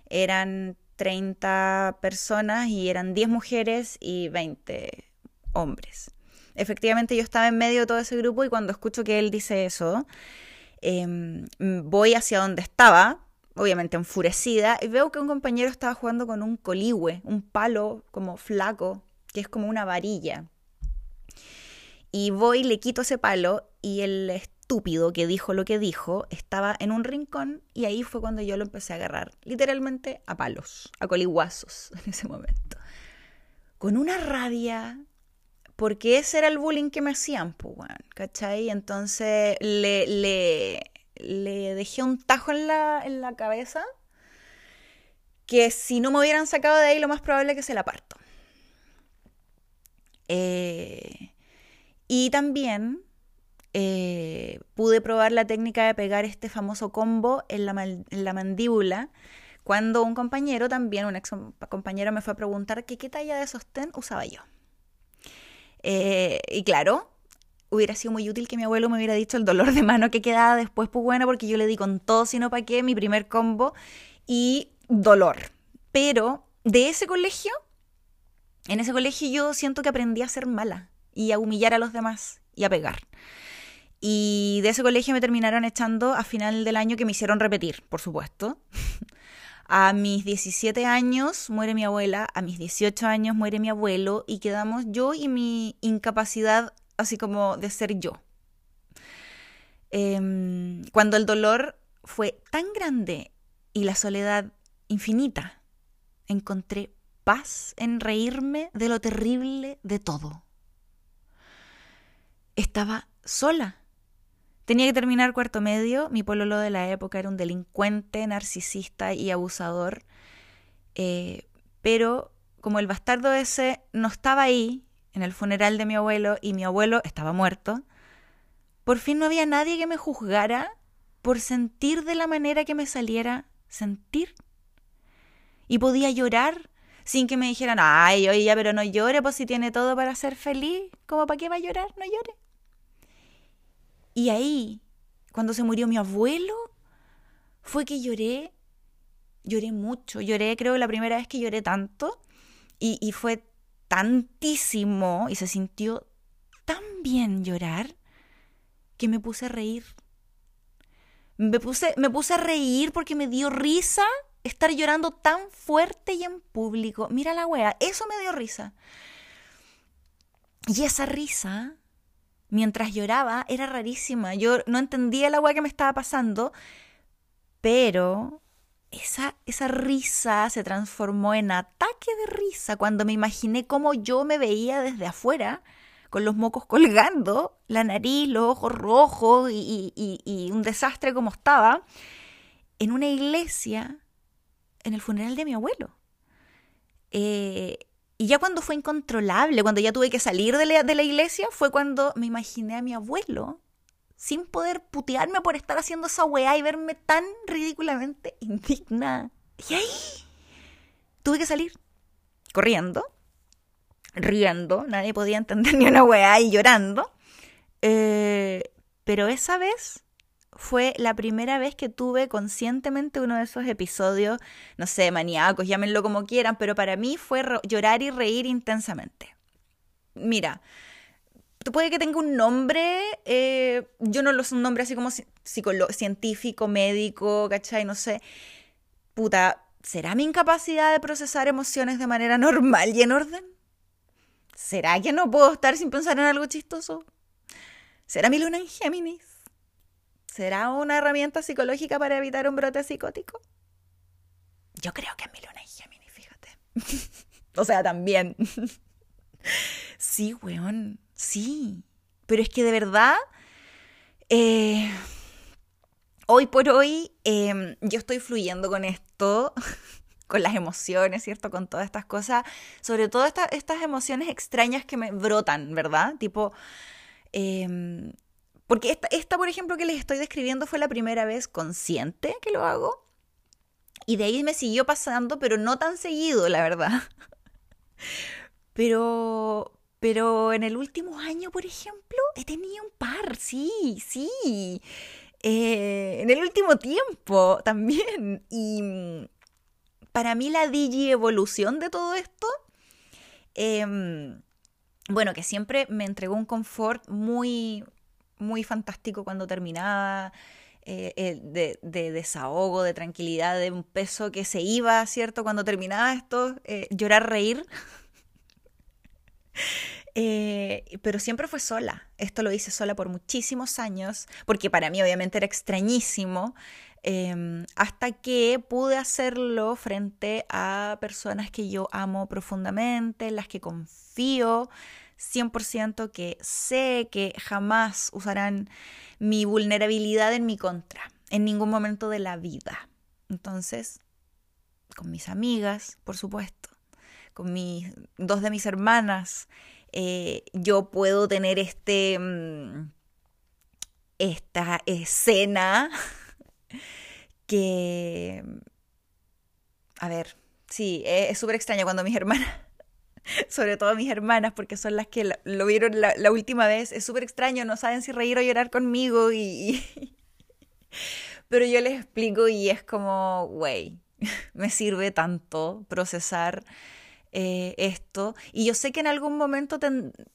eran 30 personas y eran 10 mujeres y 20 hombres efectivamente yo estaba en medio de todo ese grupo y cuando escucho que él dice eso, em, voy hacia donde estaba, obviamente enfurecida, y veo que un compañero estaba jugando con un coligüe, un palo como flaco, que es como una varilla. Y voy, le quito ese palo y el estúpido que dijo lo que dijo estaba en un rincón y ahí fue cuando yo lo empecé a agarrar, literalmente a palos, a coliguazos en ese momento. Con una rabia, porque ese era el bullying que me hacían, pues, ¿cachai? Entonces le, le, le, dejé un tajo en la, en la cabeza que si no me hubieran sacado de ahí, lo más probable es que se la parto. Eh, y también eh, pude probar la técnica de pegar este famoso combo en la, mandíbula cuando un compañero también, un ex compañero me fue a preguntar qué talla de sostén usaba yo. Eh, y claro, hubiera sido muy útil que mi abuelo me hubiera dicho el dolor de mano que quedaba después, pues bueno, porque yo le di con todo, sino para qué, mi primer combo y dolor. Pero de ese colegio, en ese colegio yo siento que aprendí a ser mala y a humillar a los demás y a pegar. Y de ese colegio me terminaron echando a final del año que me hicieron repetir, por supuesto. A mis 17 años muere mi abuela, a mis 18 años muere mi abuelo y quedamos yo y mi incapacidad así como de ser yo. Em, cuando el dolor fue tan grande y la soledad infinita, encontré paz en reírme de lo terrible de todo. Estaba sola Tenía que terminar cuarto medio, mi pololo de la época era un delincuente, narcisista y abusador, eh, pero como el bastardo ese no estaba ahí en el funeral de mi abuelo y mi abuelo estaba muerto, por fin no había nadie que me juzgara por sentir de la manera que me saliera sentir. Y podía llorar sin que me dijeran, ay, oye, ya, pero no llore, pues si tiene todo para ser feliz, ¿cómo para qué va a llorar? No llore. Y ahí, cuando se murió mi abuelo, fue que lloré, lloré mucho, lloré, creo, la primera vez que lloré tanto, y, y fue tantísimo, y se sintió tan bien llorar, que me puse a reír. Me puse, me puse a reír porque me dio risa estar llorando tan fuerte y en público. Mira la wea, eso me dio risa. Y esa risa, mientras lloraba, era rarísima. Yo no entendía la wea que me estaba pasando, pero esa, esa risa se transformó en ataque de risa cuando me imaginé cómo yo me veía desde afuera con los mocos colgando, la nariz, los ojos rojos y, un desastre como estaba, en una iglesia en el funeral de mi abuelo. Eh, y ya cuando fue incontrolable, cuando ya tuve que salir de la, de la iglesia, fue cuando me imaginé a mi abuelo sin poder putearme por estar haciendo esa weá y verme tan ridículamente indigna. Y ahí tuve que salir corriendo riendo, nadie podía entender ni una weá y llorando. Eh, pero esa vez fue la primera vez que tuve conscientemente uno de esos episodios, no sé, maníacos, llámenlo como quieran, pero para mí fue llorar y reír intensamente. Mira, puede que tenga un nombre, eh, yo no lo sé, un nombre así como científico, médico, ¿cachai? No sé. Puta, ¿será mi incapacidad de procesar emociones de manera normal y en orden? ¿Será que no puedo estar sin pensar en algo chistoso? ¿Será mi luna en Géminis? ¿Será una herramienta psicológica para evitar un brote psicótico? Yo creo que es mi luna en Géminis, fíjate. o sea, también. sí, weón, sí. Pero es que de verdad, eh, hoy por hoy, em, yo estoy fluyendo con esto con las emociones, ¿cierto? Con todas estas cosas, sobre todo estas emociones extrañas que me brotan, ¿verdad? Tipo, em, porque esta, esta, por ejemplo, que les estoy describiendo fue la primera vez consciente que lo hago. Y de ahí me siguió pasando, pero no tan seguido, la verdad. Pero, pero en el último año, por ejemplo, he tenido un par, sí, sí. Eh, en el último tiempo también. Y, para mí la digi-evolución de todo esto, em, bueno, que siempre me entregó un confort muy, muy fantástico cuando terminaba, eh, eh, de, desahogo, de tranquilidad, de un peso que se iba, ¿cierto? Cuando terminaba esto, eh, llorar, reír. pero siempre fue sola. Esto lo hice sola por muchísimos años, porque para mí obviamente era extrañísimo Em, hasta que pude hacerlo frente a personas que yo amo profundamente, en las que confío 100%, que sé que jamás usarán mi vulnerabilidad en mi contra, en ningún momento de la vida. Entonces, con mis amigas, por supuesto, con mis, dos de mis hermanas, eh, yo puedo tener este, mm, esta escena que, a ver, sí, es súper extraño cuando mis hermanas, sobre todo mis hermanas, porque son las que lo vieron la, última vez, es súper extraño, no saben si reír o llorar conmigo y... Pero yo les explico y es como, güey, me sirve tanto procesar eh, esto. Y yo sé que en algún momento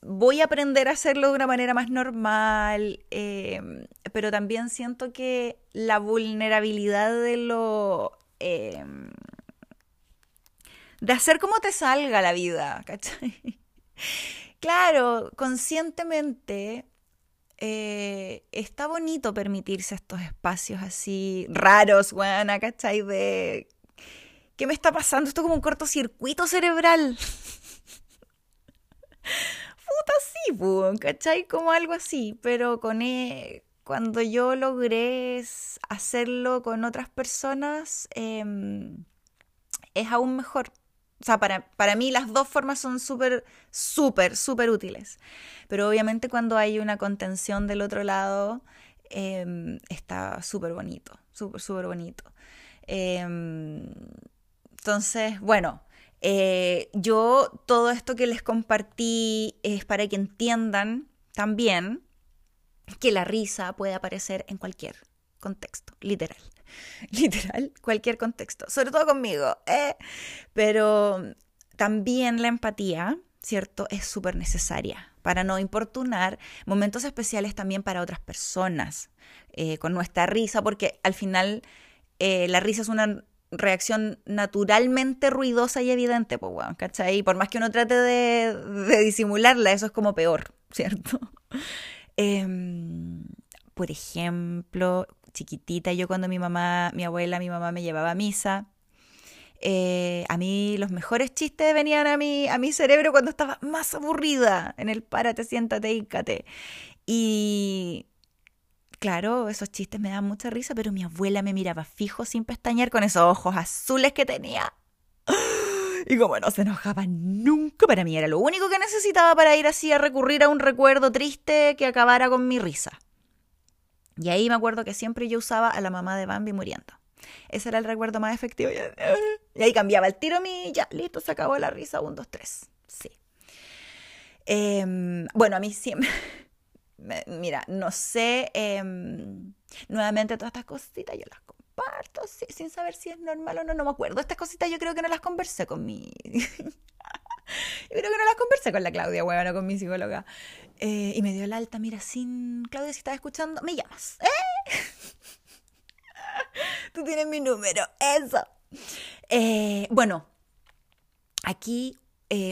voy a aprender a hacerlo de una manera más normal, em, pero también siento que la vulnerabilidad de lo... Em, de hacer como te salga la vida, ¿cachai? Claro, conscientemente eh, está bonito permitirse estos espacios así raros, buena, ¿cachai? De ¿qué me está pasando? Esto es como un cortocircuito cerebral. Puta, sí, ¿cachai? Como algo así, pero con e, cuando yo logré hacerlo con otras personas, em, es aún mejor. O sea, para, para mí las dos formas son súper, súper, súper útiles. Pero obviamente cuando hay una contención del otro lado, em, está súper bonito, súper, súper bonito. Eh, entonces, bueno, Eh, yo todo esto que les compartí es para que entiendan también que la risa puede aparecer en cualquier contexto, literal. Literal, cualquier contexto, sobre todo conmigo. ¿eh? Pero también la empatía, ¿cierto? Es súper necesaria para no importunar momentos especiales también para otras personas, eh, con nuestra risa, porque al final eh, la risa es una reacción naturalmente ruidosa y evidente, pues, bueno, ¿cachai? Por más que uno trate de, disimularla, eso es como peor, ¿cierto? Em, por ejemplo, chiquitita, yo cuando mi mamá, mi abuela, mi mamá me llevaba a misa, eh, a mí los mejores chistes venían a mi, a mi cerebro cuando estaba más aburrida en el párate, siéntate, ícate. Y claro, esos chistes me daban mucha risa, pero mi abuela me miraba fijo sin pestañear con esos ojos azules que tenía. Y como no se enojaba nunca, para mí era lo único que necesitaba para ir así a recurrir a un recuerdo triste que acabara con mi risa. Y ahí me acuerdo que siempre yo usaba a la mamá de Bambi muriendo. Ese era el recuerdo más efectivo. Y ahí cambiaba el tiro mi, ya, listo, se acabó la risa, un, dos, tres. Sí. Em, bueno, a mí siempre, mira, no sé, em, nuevamente todas estas cositas yo las comparto sin saber si es normal o no, no me acuerdo. Estas cositas yo creo que no las conversé con mi... Yo creo que no las conversé con la Claudia, bueno, con mi psicóloga. Eh, y me dio el alta, mira, sin Claudia, si estás escuchando, me llamas. ¿eh? Tú tienes mi número, eso. Eh, bueno, aquí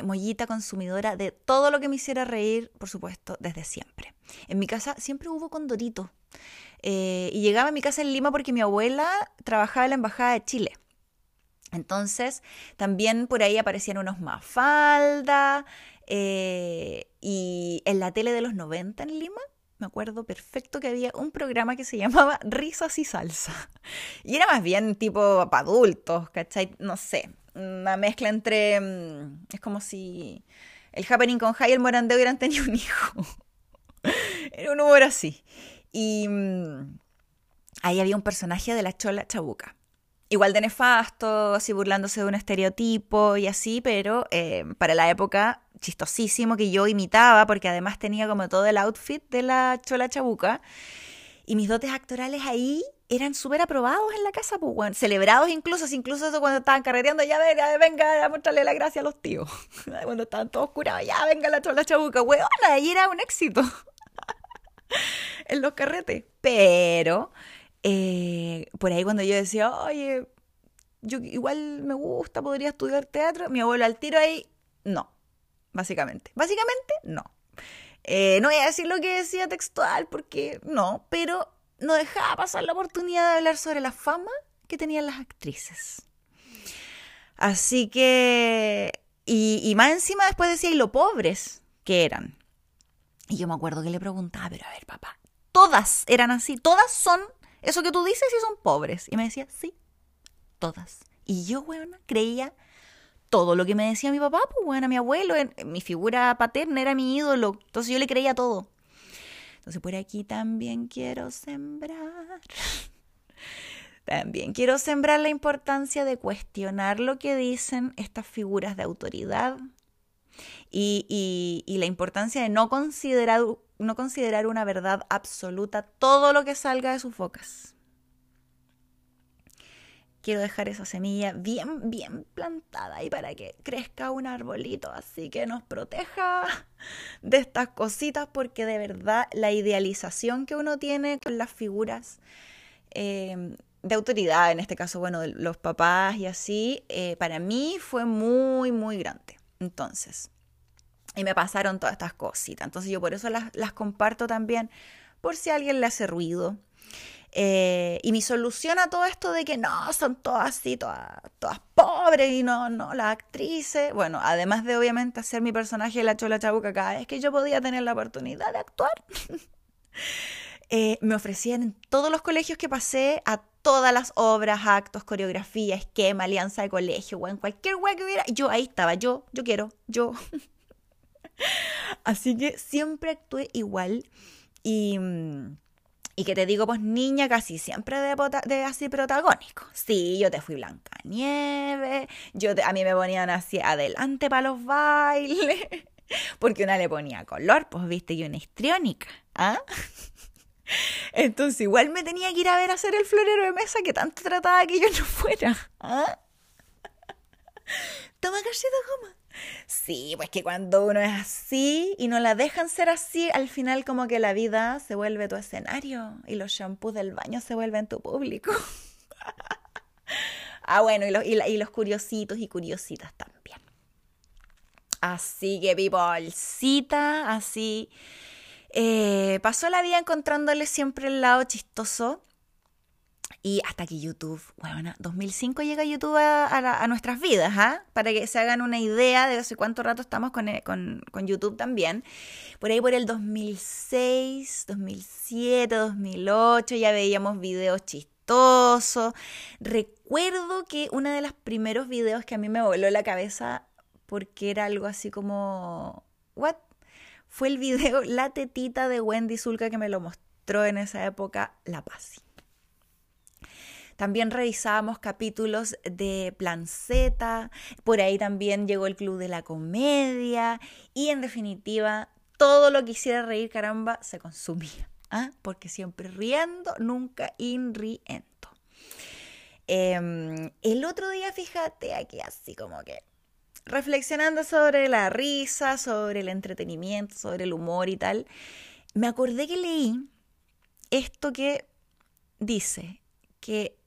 Mollita consumidora de todo lo que me hiciera reír, por supuesto, desde siempre. En mi casa siempre hubo condorito. y llegaba a mi casa en Lima porque mi abuela trabajaba en la Embajada de Chile. Entonces, también por ahí aparecían unos Mafalda. Eh, y en la tele de los 90 en Lima, me acuerdo perfecto que había un programa que se llamaba Risas y Salsa. Y era más bien tipo para adultos, ¿cachai? No sé, una mezcla entre... Mm, es como si el Happening con Jai y el Morandeo hubieran tenido un hijo. Era un humor así. Y mm, ahí había un personaje de la Chola Chabuca igual de nefasto, así burlándose de un estereotipo y así, pero eh, para la época chistosísimo que yo imitaba, porque además tenía como todo el outfit de la chola chabuca. Y mis dotes actorales ahí eran súper aprobados en la casa, pues, celebrados incluso, incluso eso cuando estaban carreteando, ya venga, venga a mostrarle la gracia a los tíos. cuando estaban todos curados, ya venga la chola chabuca, weona, y era un éxito en los carretes. Pero eh, por ahí cuando yo decía, oye, yo igual me gusta, podría estudiar teatro, mi abuelo al tiro ahí, no, básicamente. Básicamente, no. Eh, no voy a decir lo que decía textual porque no, pero no dejaba pasar la oportunidad de hablar sobre la fama que tenían las actrices. Así que, y, y más encima después decía, y lo pobres que eran. Y yo me acuerdo que le preguntaba, pero a ver, papá, todas eran así, todas son eso que tú dices si son pobres. Y me decía, sí, todas. Y yo, weón, creía todo lo que me decía mi papá, pues, bueno, mi abuelo, mi figura paterna era mi ídolo. Entonces yo le creía todo. Entonces por aquí también quiero sembrar. También quiero sembrar la importancia de cuestionar lo que dicen estas figuras de autoridad y, y la importancia de no considerar no considerar una verdad absoluta todo lo que salga de sus bocas. Quiero dejar esa semilla bien, bien plantada y para que crezca un arbolito, así que nos proteja de estas cositas, porque de verdad la idealización que uno tiene con las figuras eh, de autoridad, en este caso, bueno, de los papás y así, eh, para mí fue muy, muy grande. Entonces, y me pasaron todas estas cositas. Entonces yo por eso las, comparto también, por si a alguien le hace ruido. Eh, y mi solución a todo esto de que no, son todas así, todas, todas pobres y no, no, las actrices. Bueno, además de obviamente hacer mi personaje la Chola Chabuca cada vez que yo podía tener la oportunidad de actuar, eh, me ofrecían en todos los colegios que pasé a todas las obras, actos, coreografía, esquema, alianza de colegio, o en cualquier web que hubiera, yo ahí estaba, yo, yo quiero, yo. Así que siempre actué igual y, Y que te digo, pues niña, casi siempre de, de así protagónico. Sí, yo te fui Blanca Nieve, yo a mí me ponían así adelante para los bailes, porque una le ponía color, pues viste, y una histriónica. ¿ah? Entonces igual me tenía que ir a ver a hacer el florero de mesa que tanto trataba que yo no fuera. ¿ah? Toma cachito goma. Sí, pues que cuando uno es así y no la dejan ser así, al final como que la vida se vuelve tu escenario y los shampoos del baño se vuelven tu público. ah, bueno, y los, y, los curiositos y curiositas también. Así que, people, cita, así. Eh, pasó la vida encontrándole siempre el lado chistoso y hasta que YouTube, bueno, 2005 llega YouTube a, nuestras vidas, ¿ah? Para que se hagan una idea de hace cuánto rato estamos eh, con, con, YouTube también. Por ahí por el 2006, 2007, 2008 ya veíamos videos chistosos. Recuerdo que uno de los primeros videos que a mí me voló la cabeza porque era algo así como, ¿what? Fue el video La tetita de Wendy Zulka que me lo mostró en esa época La Paz. También revisábamos capítulos de Plan Z, por ahí también llegó el Club de la Comedia y en definitiva todo lo que hiciera reír, caramba, se consumía. ¿ah? Porque siempre riendo, nunca inriendo. Em, el otro día, fíjate, aquí así como que reflexionando sobre la risa, sobre el entretenimiento, sobre el humor y tal, me acordé que leí esto que dice que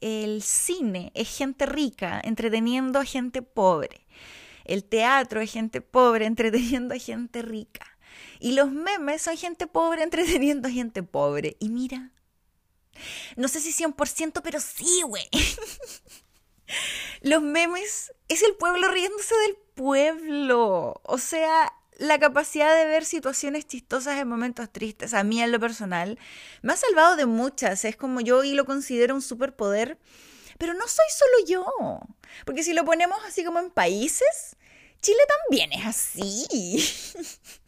el cine es gente rica entreteniendo a gente pobre. El teatro es gente pobre entreteniendo a gente rica. Y los memes son gente pobre entreteniendo a gente pobre. Y mira, no sé si 100%, pero sí, güey. los memes es el pueblo riéndose del pueblo. O sea, la capacidad de ver situaciones chistosas en momentos tristes, a mí en lo personal, me ha salvado de muchas. Es como yo y lo considero un superpoder. Pero no soy solo yo. Porque si lo ponemos así como en países, Chile también es así.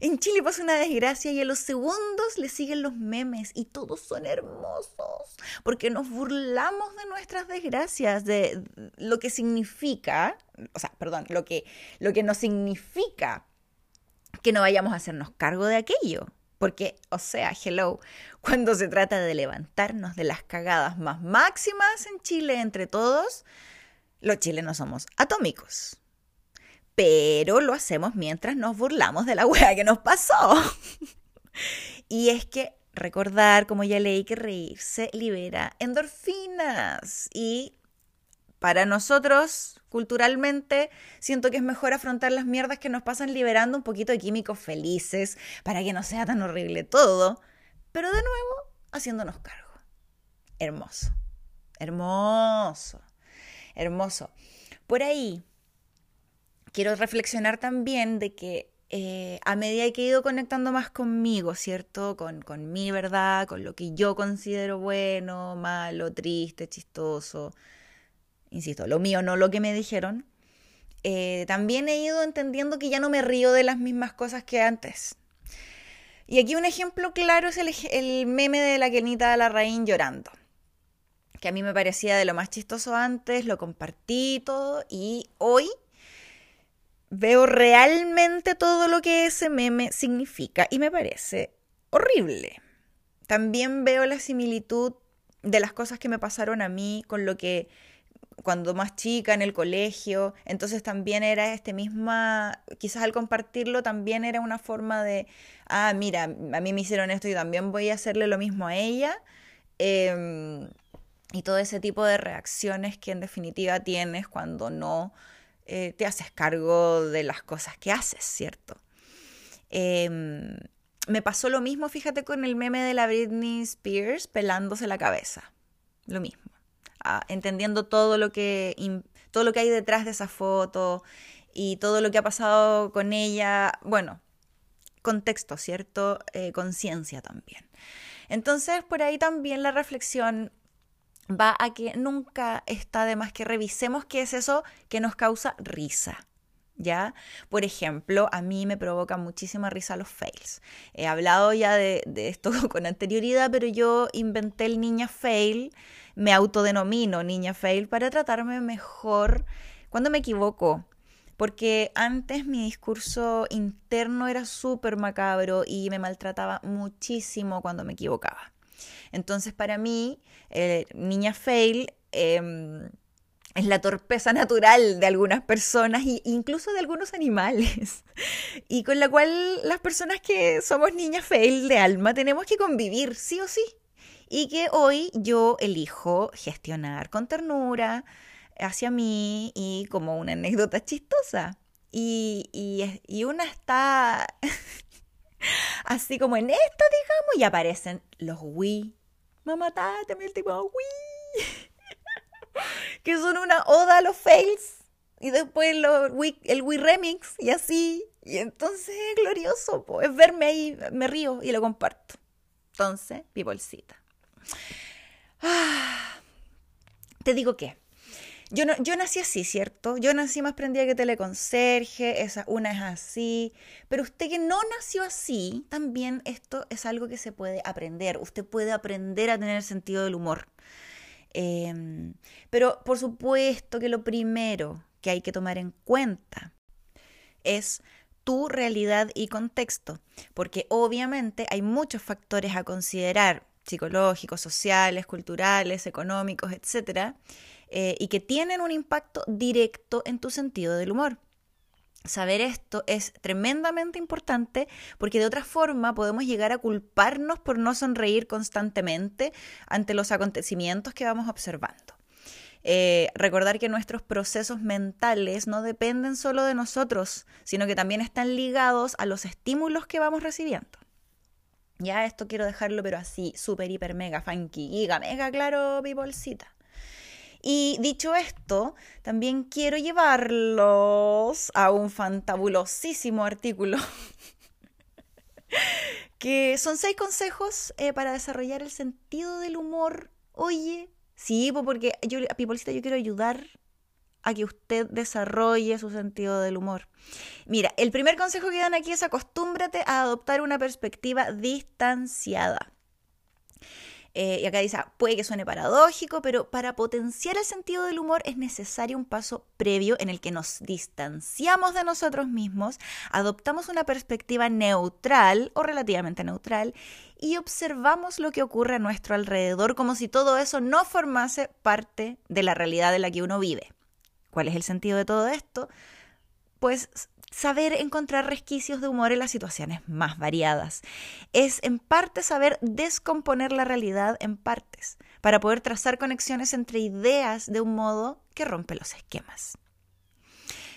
En Chile pasa una desgracia y a los segundos le siguen los memes y todos son hermosos porque nos burlamos de nuestras desgracias, de lo que significa, o sea, perdón, lo que, lo que nos significa que no vayamos a hacernos cargo de aquello. Porque, o sea, hello, cuando se trata de levantarnos de las cagadas más máximas en Chile entre todos, los chilenos somos atómicos pero lo hacemos mientras nos burlamos de la wea que nos pasó. y es que recordar, como ya leí, que reírse libera endorfinas y para nosotros, culturalmente, siento que es mejor afrontar las mierdas que nos pasan liberando un poquito de químicos felices para que no sea tan horrible todo, pero de nuevo haciéndonos cargo. Hermoso, hermoso, hermoso. Por ahí, quiero reflexionar también de que eh, a medida que he ido conectando más conmigo, ¿cierto? Con, con, mi verdad, con lo que yo considero bueno, malo, triste, chistoso, insisto, lo mío, no lo que me dijeron, eh, también he ido entendiendo que ya no me río de las mismas cosas que antes. Y aquí un ejemplo claro es el, el meme de la Kenita Larraín llorando que a mí me parecía de lo más chistoso antes, lo compartí todo y hoy veo realmente todo lo que ese meme significa y me parece horrible. También veo la similitud de las cosas que me pasaron a mí con lo que cuando más chica en el colegio, entonces también era este misma, quizás al compartirlo también era una forma de, ah, mira, a mí me hicieron esto y también voy a hacerle lo mismo a ella. Em, y todo ese tipo de reacciones que en definitiva tienes cuando no eh, te haces cargo de las cosas que haces, ¿cierto? Em, me pasó lo mismo, fíjate, con el meme de la Britney Spears pelándose la cabeza. Lo mismo. Ah, entendiendo todo lo, que, todo lo que hay detrás de esa foto y todo lo que ha pasado con ella. Bueno, contexto, ¿cierto? Eh, conciencia también. Entonces, por ahí también la reflexión va a que nunca está de más que revisemos qué es eso que nos causa risa. ¿ya? Por ejemplo, a mí me provoca muchísima risa los fails. He hablado ya de, esto con anterioridad, pero yo inventé el niña fail, me autodenomino niña fail para tratarme mejor cuando me equivoco. Porque antes mi discurso interno era súper macabro y me maltrataba muchísimo cuando me equivocaba. Entonces, para mí, eh, niña fail em, es la torpeza natural de algunas personas e incluso de algunos animales, y con la cual las personas que somos niñas fail de alma tenemos que convivir, sí o sí, y que hoy yo elijo gestionar con ternura hacia mí y como una anécdota chistosa. Y, y, una está así como en esta, digamos, y aparecen los Wii. Mamá, también el tipo Wii que son una oda a los fails. Y después el Wii Remix y así. Y entonces es glorioso, es verme ahí, me río y lo comparto. Entonces, pipolcita. Ah, te digo que yo, yo nací así, ¿cierto? Yo nací más prendida que teleconserje, esa, una es así. Pero usted que no nació así, también esto es algo que se puede aprender. Usted puede aprender a tener sentido del humor. Em, pero por supuesto que lo primero que hay que tomar en cuenta es tu realidad y contexto, porque obviamente hay muchos factores a considerar, psicológicos, sociales, culturales, económicos, etcétera, eh, y que tienen un impacto directo en tu sentido del humor. Saber esto es tremendamente importante porque de otra forma podemos llegar a culparnos por no sonreír constantemente ante los acontecimientos que vamos observando. Eh, recordar que nuestros procesos mentales no dependen solo de nosotros, sino que también están ligados a los estímulos que vamos recibiendo. Ya esto quiero dejarlo, pero así, súper, hiper, mega, funky, giga, mega claro, mi bolsita. Y dicho esto, también quiero llevarlos a un fantabulosísimo artículo que son seis consejos eh, para desarrollar el sentido del humor. Oye, sí, porque a Pipolcita, yo quiero ayudar a que usted desarrolle su sentido del humor. Mira, el primer consejo que dan aquí es acostúmbrate a adoptar una perspectiva distanciada. Eh, y acá dice, ah, puede que suene paradójico, pero para potenciar el sentido del humor es necesario un paso previo en el que nos distanciamos de nosotros mismos, adoptamos una perspectiva neutral o relativamente neutral y observamos lo que ocurre a nuestro alrededor como si todo eso no formase parte de la realidad en la que uno vive. ¿Cuál es el sentido de todo esto? Pues saber encontrar resquicios de humor en las situaciones más variadas. Es en parte saber descomponer la realidad en partes, para poder trazar conexiones entre ideas de un modo que rompe los esquemas.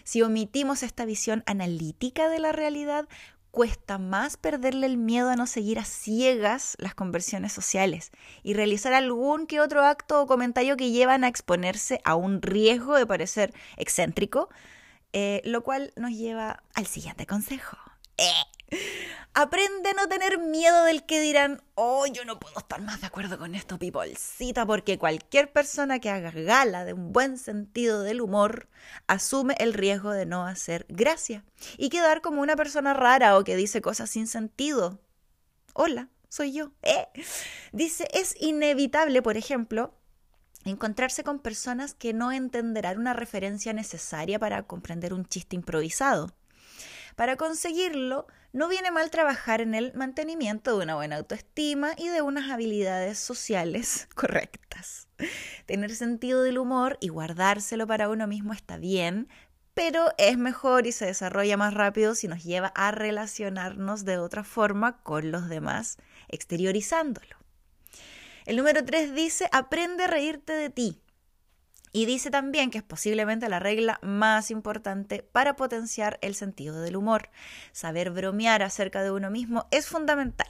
Si omitimos esta visión analítica de la realidad, cuesta más perderle el miedo a no seguir a ciegas las conversiones sociales y realizar algún que otro acto o comentario que llevan a exponerse a un riesgo de parecer excéntrico, eh, lo cual nos lleva al siguiente consejo. Eh. Aprende a no tener miedo del que dirán, oh, yo no puedo estar más de acuerdo con esto, peoplecita, porque cualquier persona que haga gala de un buen sentido del humor asume el riesgo de no hacer gracia y quedar como una persona rara o que dice cosas sin sentido. Hola, soy yo. Eh. Dice, es inevitable, por ejemplo, encontrarse con personas que no entenderán una referencia necesaria para comprender un chiste improvisado. Para conseguirlo, no viene mal trabajar en el mantenimiento de una buena autoestima y de unas habilidades sociales correctas. Tener sentido del humor y guardárselo para uno mismo está bien, pero es mejor y se desarrolla más rápido si nos lleva a relacionarnos de otra forma con los demás, exteriorizándolo. El número 3 dice, aprende a reírte de ti. Y dice también que es posiblemente la regla más importante para potenciar el sentido del humor. Saber bromear acerca de uno mismo es fundamental,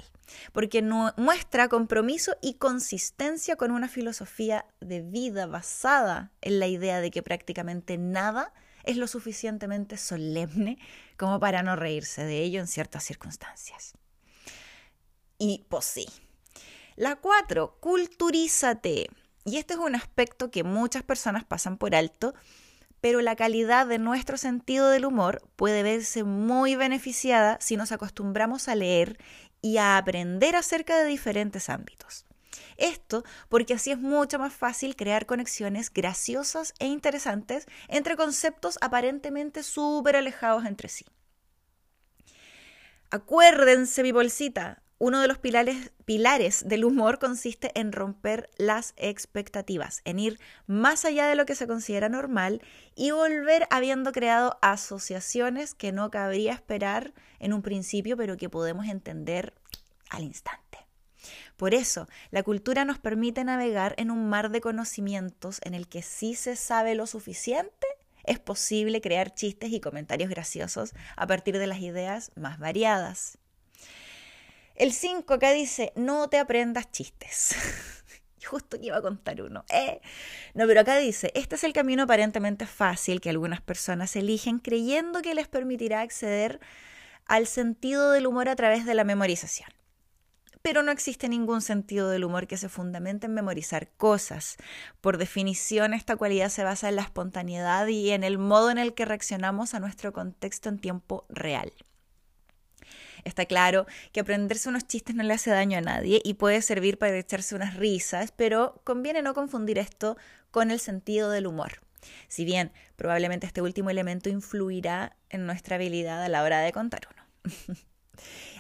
porque muestra compromiso y consistencia con una filosofía de vida basada en la idea de que prácticamente nada es lo suficientemente solemne como para no reírse de ello en ciertas circunstancias. Y pues sí, la cuatro, culturízate. Y este es un aspecto que muchas personas pasan por alto, pero la calidad de nuestro sentido del humor puede verse muy beneficiada si nos acostumbramos a leer y a aprender acerca de diferentes ámbitos. Esto porque así es mucho más fácil crear conexiones graciosas e interesantes entre conceptos aparentemente súper alejados entre sí. Acuérdense, mi bolsita, uno de los pilares, pilares, del humor consiste en romper las expectativas, en ir más allá de lo que se considera normal y volver habiendo creado asociaciones que no cabría esperar en un principio, pero que podemos entender al instante. Por eso, la cultura nos permite navegar en un mar de conocimientos en el que sí se sabe lo suficiente es posible crear chistes y comentarios graciosos a partir de las ideas más variadas. El 5 acá dice, no te aprendas chistes. Justo que iba a contar uno. ¿eh? No, pero acá dice, este es el camino aparentemente fácil que algunas personas eligen creyendo que les permitirá acceder al sentido del humor a través de la memorización pero no existe ningún sentido del humor que se fundamente en memorizar cosas. Por definición, esta cualidad se basa en la espontaneidad y en el modo en el que reaccionamos a nuestro contexto en tiempo real. Está claro que aprenderse unos chistes no le hace daño a nadie y puede servir para echarse unas risas, pero conviene no confundir esto con el sentido del humor. Si bien probablemente este último elemento influirá en nuestra habilidad a la hora de contar uno.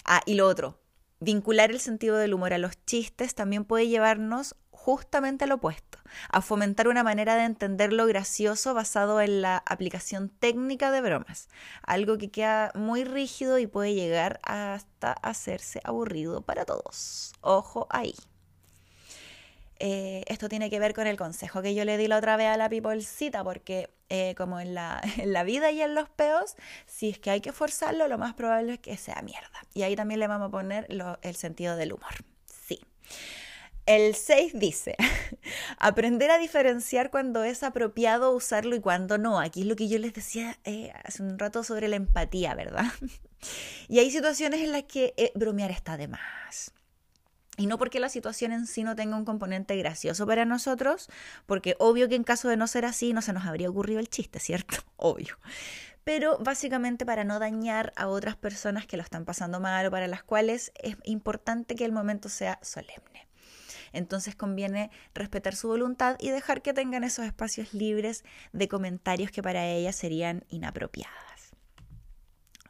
ah, y lo otro, Vincular el sentido del humor a los chistes también puede llevarnos justamente al opuesto, a fomentar una manera de entender lo gracioso basado en la aplicación técnica de bromas, algo que queda muy rígido y puede llegar hasta hacerse aburrido para todos. Ojo ahí. Eh, esto tiene que ver con el consejo que yo le di la otra vez a la peoplecita, porque eh, como en la, en la, vida y en los peos, si es que hay que forzarlo, lo más probable es que sea mierda. Y ahí también le vamos a poner el sentido del humor. Sí. El 6 dice, aprender a diferenciar cuando es apropiado usarlo y cuando no. Aquí es lo que yo les decía eh, hace un rato sobre la empatía, ¿verdad? y hay situaciones en las que bromear está de más. Y no porque la situación en sí no tenga un componente gracioso para nosotros, porque obvio que en caso de no ser así no se nos habría ocurrido el chiste, ¿cierto? Obvio. Pero básicamente para no dañar a otras personas que lo están pasando mal o para las cuales es importante que el momento sea solemne. Entonces conviene respetar su voluntad y dejar que tengan esos espacios libres de comentarios que para ellas serían inapropiadas.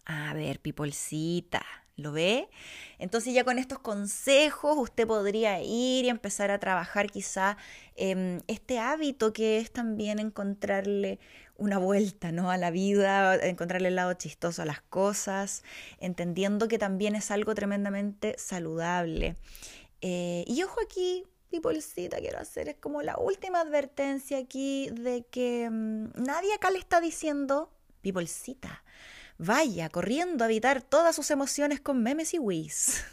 A ver, pipolcita. ¿Lo ve? Entonces ya con estos consejos usted podría ir y empezar a trabajar quizá em, este hábito que es también encontrarle una vuelta ¿no? a la vida, encontrarle el lado chistoso a las cosas, entendiendo que también es algo tremendamente saludable. Eh, y ojo aquí, Pipolcita, quiero hacer, es como la última advertencia aquí de que mm, nadie acá le está diciendo, Pipolcita, vaya corriendo a evitar todas sus emociones con memes y whis.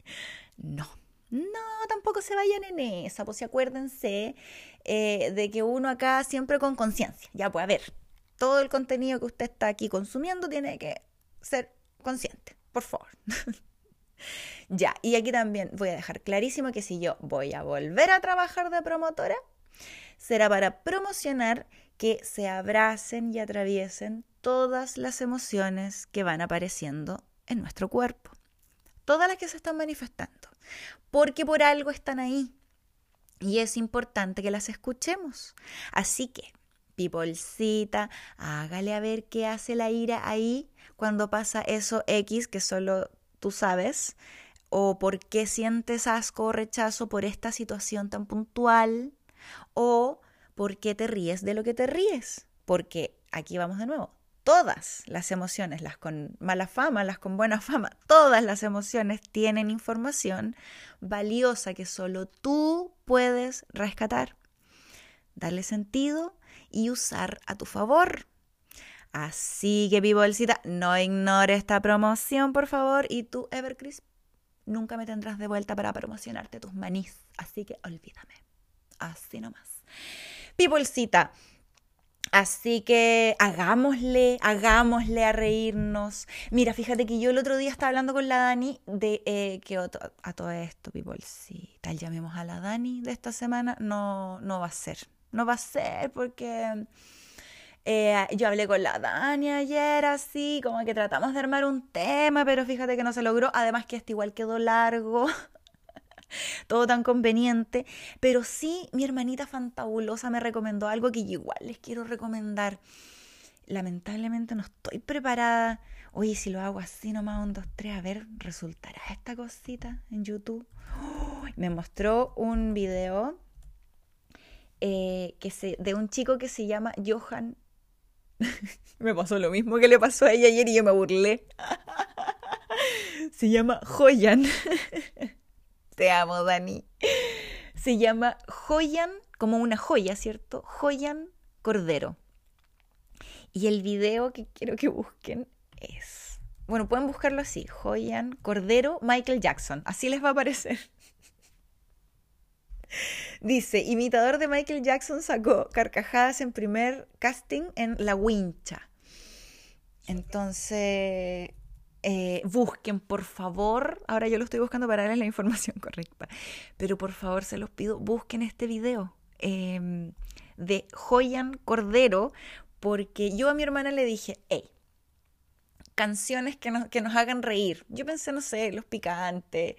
no. No, tampoco se vayan en esa, pues acuérdense eh, de que uno acá siempre con conciencia. Ya, pues a ver, todo el contenido que usted está aquí consumiendo tiene que ser consciente, por favor. ya, y aquí también voy a dejar clarísimo que si yo voy a volver a trabajar de promotora, será para promocionar que se abracen y atraviesen todas las emociones que van apareciendo en nuestro cuerpo, todas las que se están manifestando, porque por algo están ahí. Y es importante que las escuchemos. Así que, pipolcita, hágale a ver qué hace la ira ahí cuando pasa eso X que solo tú sabes, o por qué sientes asco o rechazo por esta situación tan puntual, o por qué te ríes de lo que te ríes, porque aquí vamos de nuevo, todas las emociones, las con mala fama, las con buena fama, todas las emociones tienen información valiosa que solo tú puedes rescatar, darle sentido y usar a tu favor. Así que, vivo cita, no ignore esta promoción, por favor, y tú, Evercrisp, nunca me tendrás de vuelta para promocionarte tus manís, así que olvídame. Así nomás. Pipolcita, Así que hagámosle, hagámosle a reírnos. Mira, fíjate que yo el otro día estaba hablando con la Dani de eh, que a todo esto, people, llamemos a la Dani de esta semana, no, no va a ser. No va a ser porque Eh, yo hablé con la Dani ayer así, como que tratamos de armar un tema, pero fíjate que no se logró. Además que este igual quedó largo. Todo tan conveniente. Pero sí, mi hermanita fantabulosa me recomendó algo que yo igual les quiero recomendar. Lamentablemente no estoy preparada. Oye, si lo hago así nomás, un, dos, tres, a ver, ¿resultará esta cosita en YouTube? me mostró un video eh, que se, de un chico que se llama Johan me pasó lo mismo que le pasó a ella ayer y yo me burlé. Se llama Joyan. Te amo, Dani. Se llama Joyan, como una joya, ¿cierto? Joyan Cordero. Y el video que quiero que busquen es. Bueno, pueden buscarlo así: Joyan Cordero Michael Jackson. Así les va a aparecer. Dice, imitador de Michael Jackson sacó carcajadas en primer casting en La Wincha. Entonces, eh, busquen, por favor, ahora yo lo estoy buscando para darles la información correcta, pero por favor se los pido, busquen este video em, de Joyan Cordero, porque yo a mi hermana le dije, hey, canciones que nos, que nos hagan reír. Yo pensé, no sé, Los Picantes,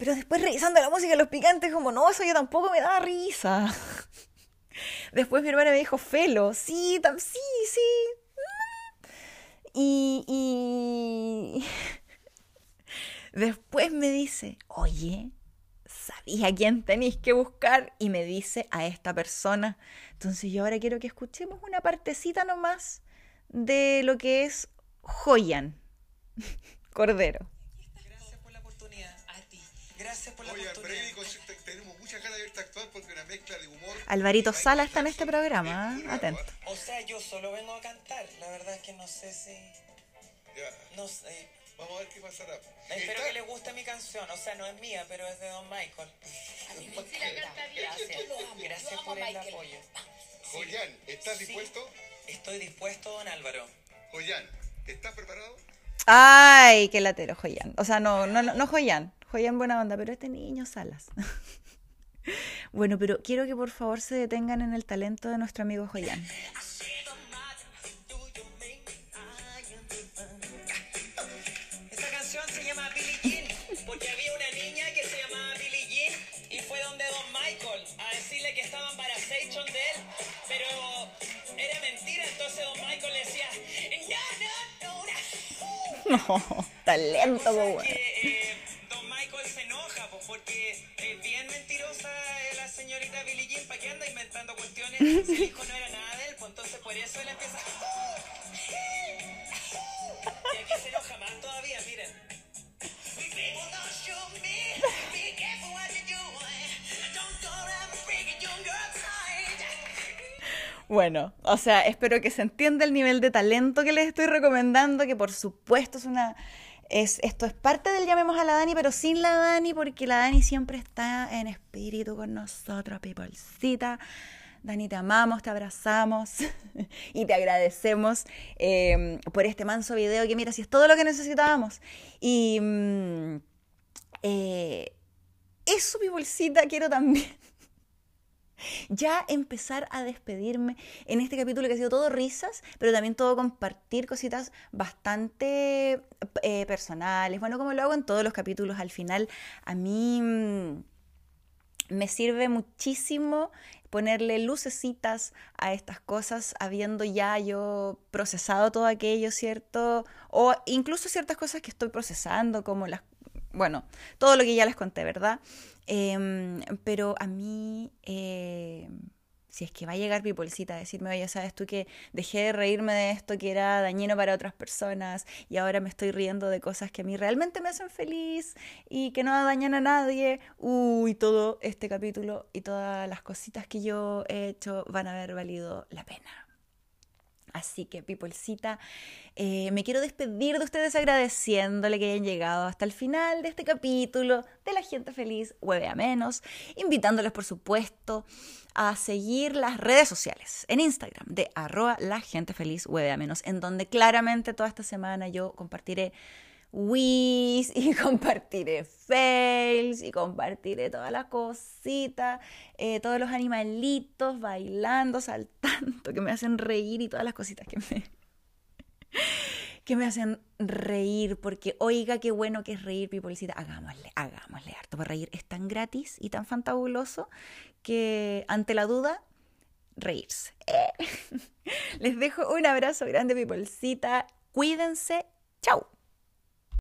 pero después revisando la música, los picantes, como, no, eso yo tampoco me da risa. Después mi hermana me dijo, Felo, sí, sí, sí. Y, y... Después me dice, oye, ¿sabía quién tenéis que buscar? Y me dice a esta persona. Entonces yo ahora quiero que escuchemos una partecita nomás de lo que es Joyan Cordero. Gracias por la Oye, oportunidad. tenemos muchas ganas de verte actuar porque una mezcla de humor. Alvarito Sala está en este programa, ¿eh? atento. O sea, yo solo vengo a cantar. La verdad es que no sé si. Ya. No sé. Vamos a ver qué pasará. Espero que le guste mi canción. O sea, no es mía, pero es de Don Michael. Gracias. Gracias por el apoyo. Joyan, ¿estás dispuesto? Estoy dispuesto, don Álvaro. Joyan, ¿estás preparado? Ay, qué latero, Joyan. O sea, no, no, no, no Joyan. Joyan buena onda, pero este niño Salas. bueno, pero quiero que por favor se detengan en el talento de nuestro amigo Joyan. Esta canción se No era nada de él, pues entonces por eso él empieza. Y aquí se enoja más todavía, miren. Bueno, o sea, espero que se entienda el nivel de talento que les estoy recomendando, que por supuesto es una es, esto es parte del llamemos a la Dani, pero sin la Dani, porque la Dani siempre está en espíritu con nosotros, peoplecita. Dani, te amamos, te abrazamos y te agradecemos em, por este manso video que mira, si es todo lo que necesitábamos. Y mm, eh, eso, mi bolsita, quiero también ya empezar a despedirme en este capítulo que ha sido todo risas, pero también todo compartir cositas bastante eh, personales. Bueno, como lo hago en todos los capítulos, al final a mí mm, me sirve muchísimo ponerle lucecitas a estas cosas, habiendo ya yo procesado todo aquello, ¿cierto? O incluso ciertas cosas que estoy procesando, como las, bueno, todo lo que ya les conté, ¿verdad? Em, pero a mí... Eh, si es que va a llegar Pipolcita a decirme, oye, sabes tú que dejé de reírme de esto que era dañino para otras personas y ahora me estoy riendo de cosas que a mí realmente me hacen feliz y que no dañan a nadie, uy, todo este capítulo y todas las cositas que yo he hecho van a haber valido la pena. Así que, Peoplecita, eh, me quiero despedir de ustedes agradeciéndole que hayan llegado hasta el final de este capítulo de La Gente Feliz, Hueve a Menos, invitándoles, por supuesto, a seguir las redes sociales en Instagram de arroba La Gente Feliz, Hueve a Menos, en donde claramente toda esta semana yo compartiré Y compartiré fails y compartiré todas las cositas, eh, todos los animalitos bailando, saltando, que me hacen reír y todas las cositas que me, que me hacen reír, porque oiga qué bueno que es reír, Pipolcita, hagámosle, hagámosle harto, para reír es tan gratis y tan fantabuloso que ante la duda, reírse. Les dejo un abrazo grande, Pipolcita, cuídense, chao.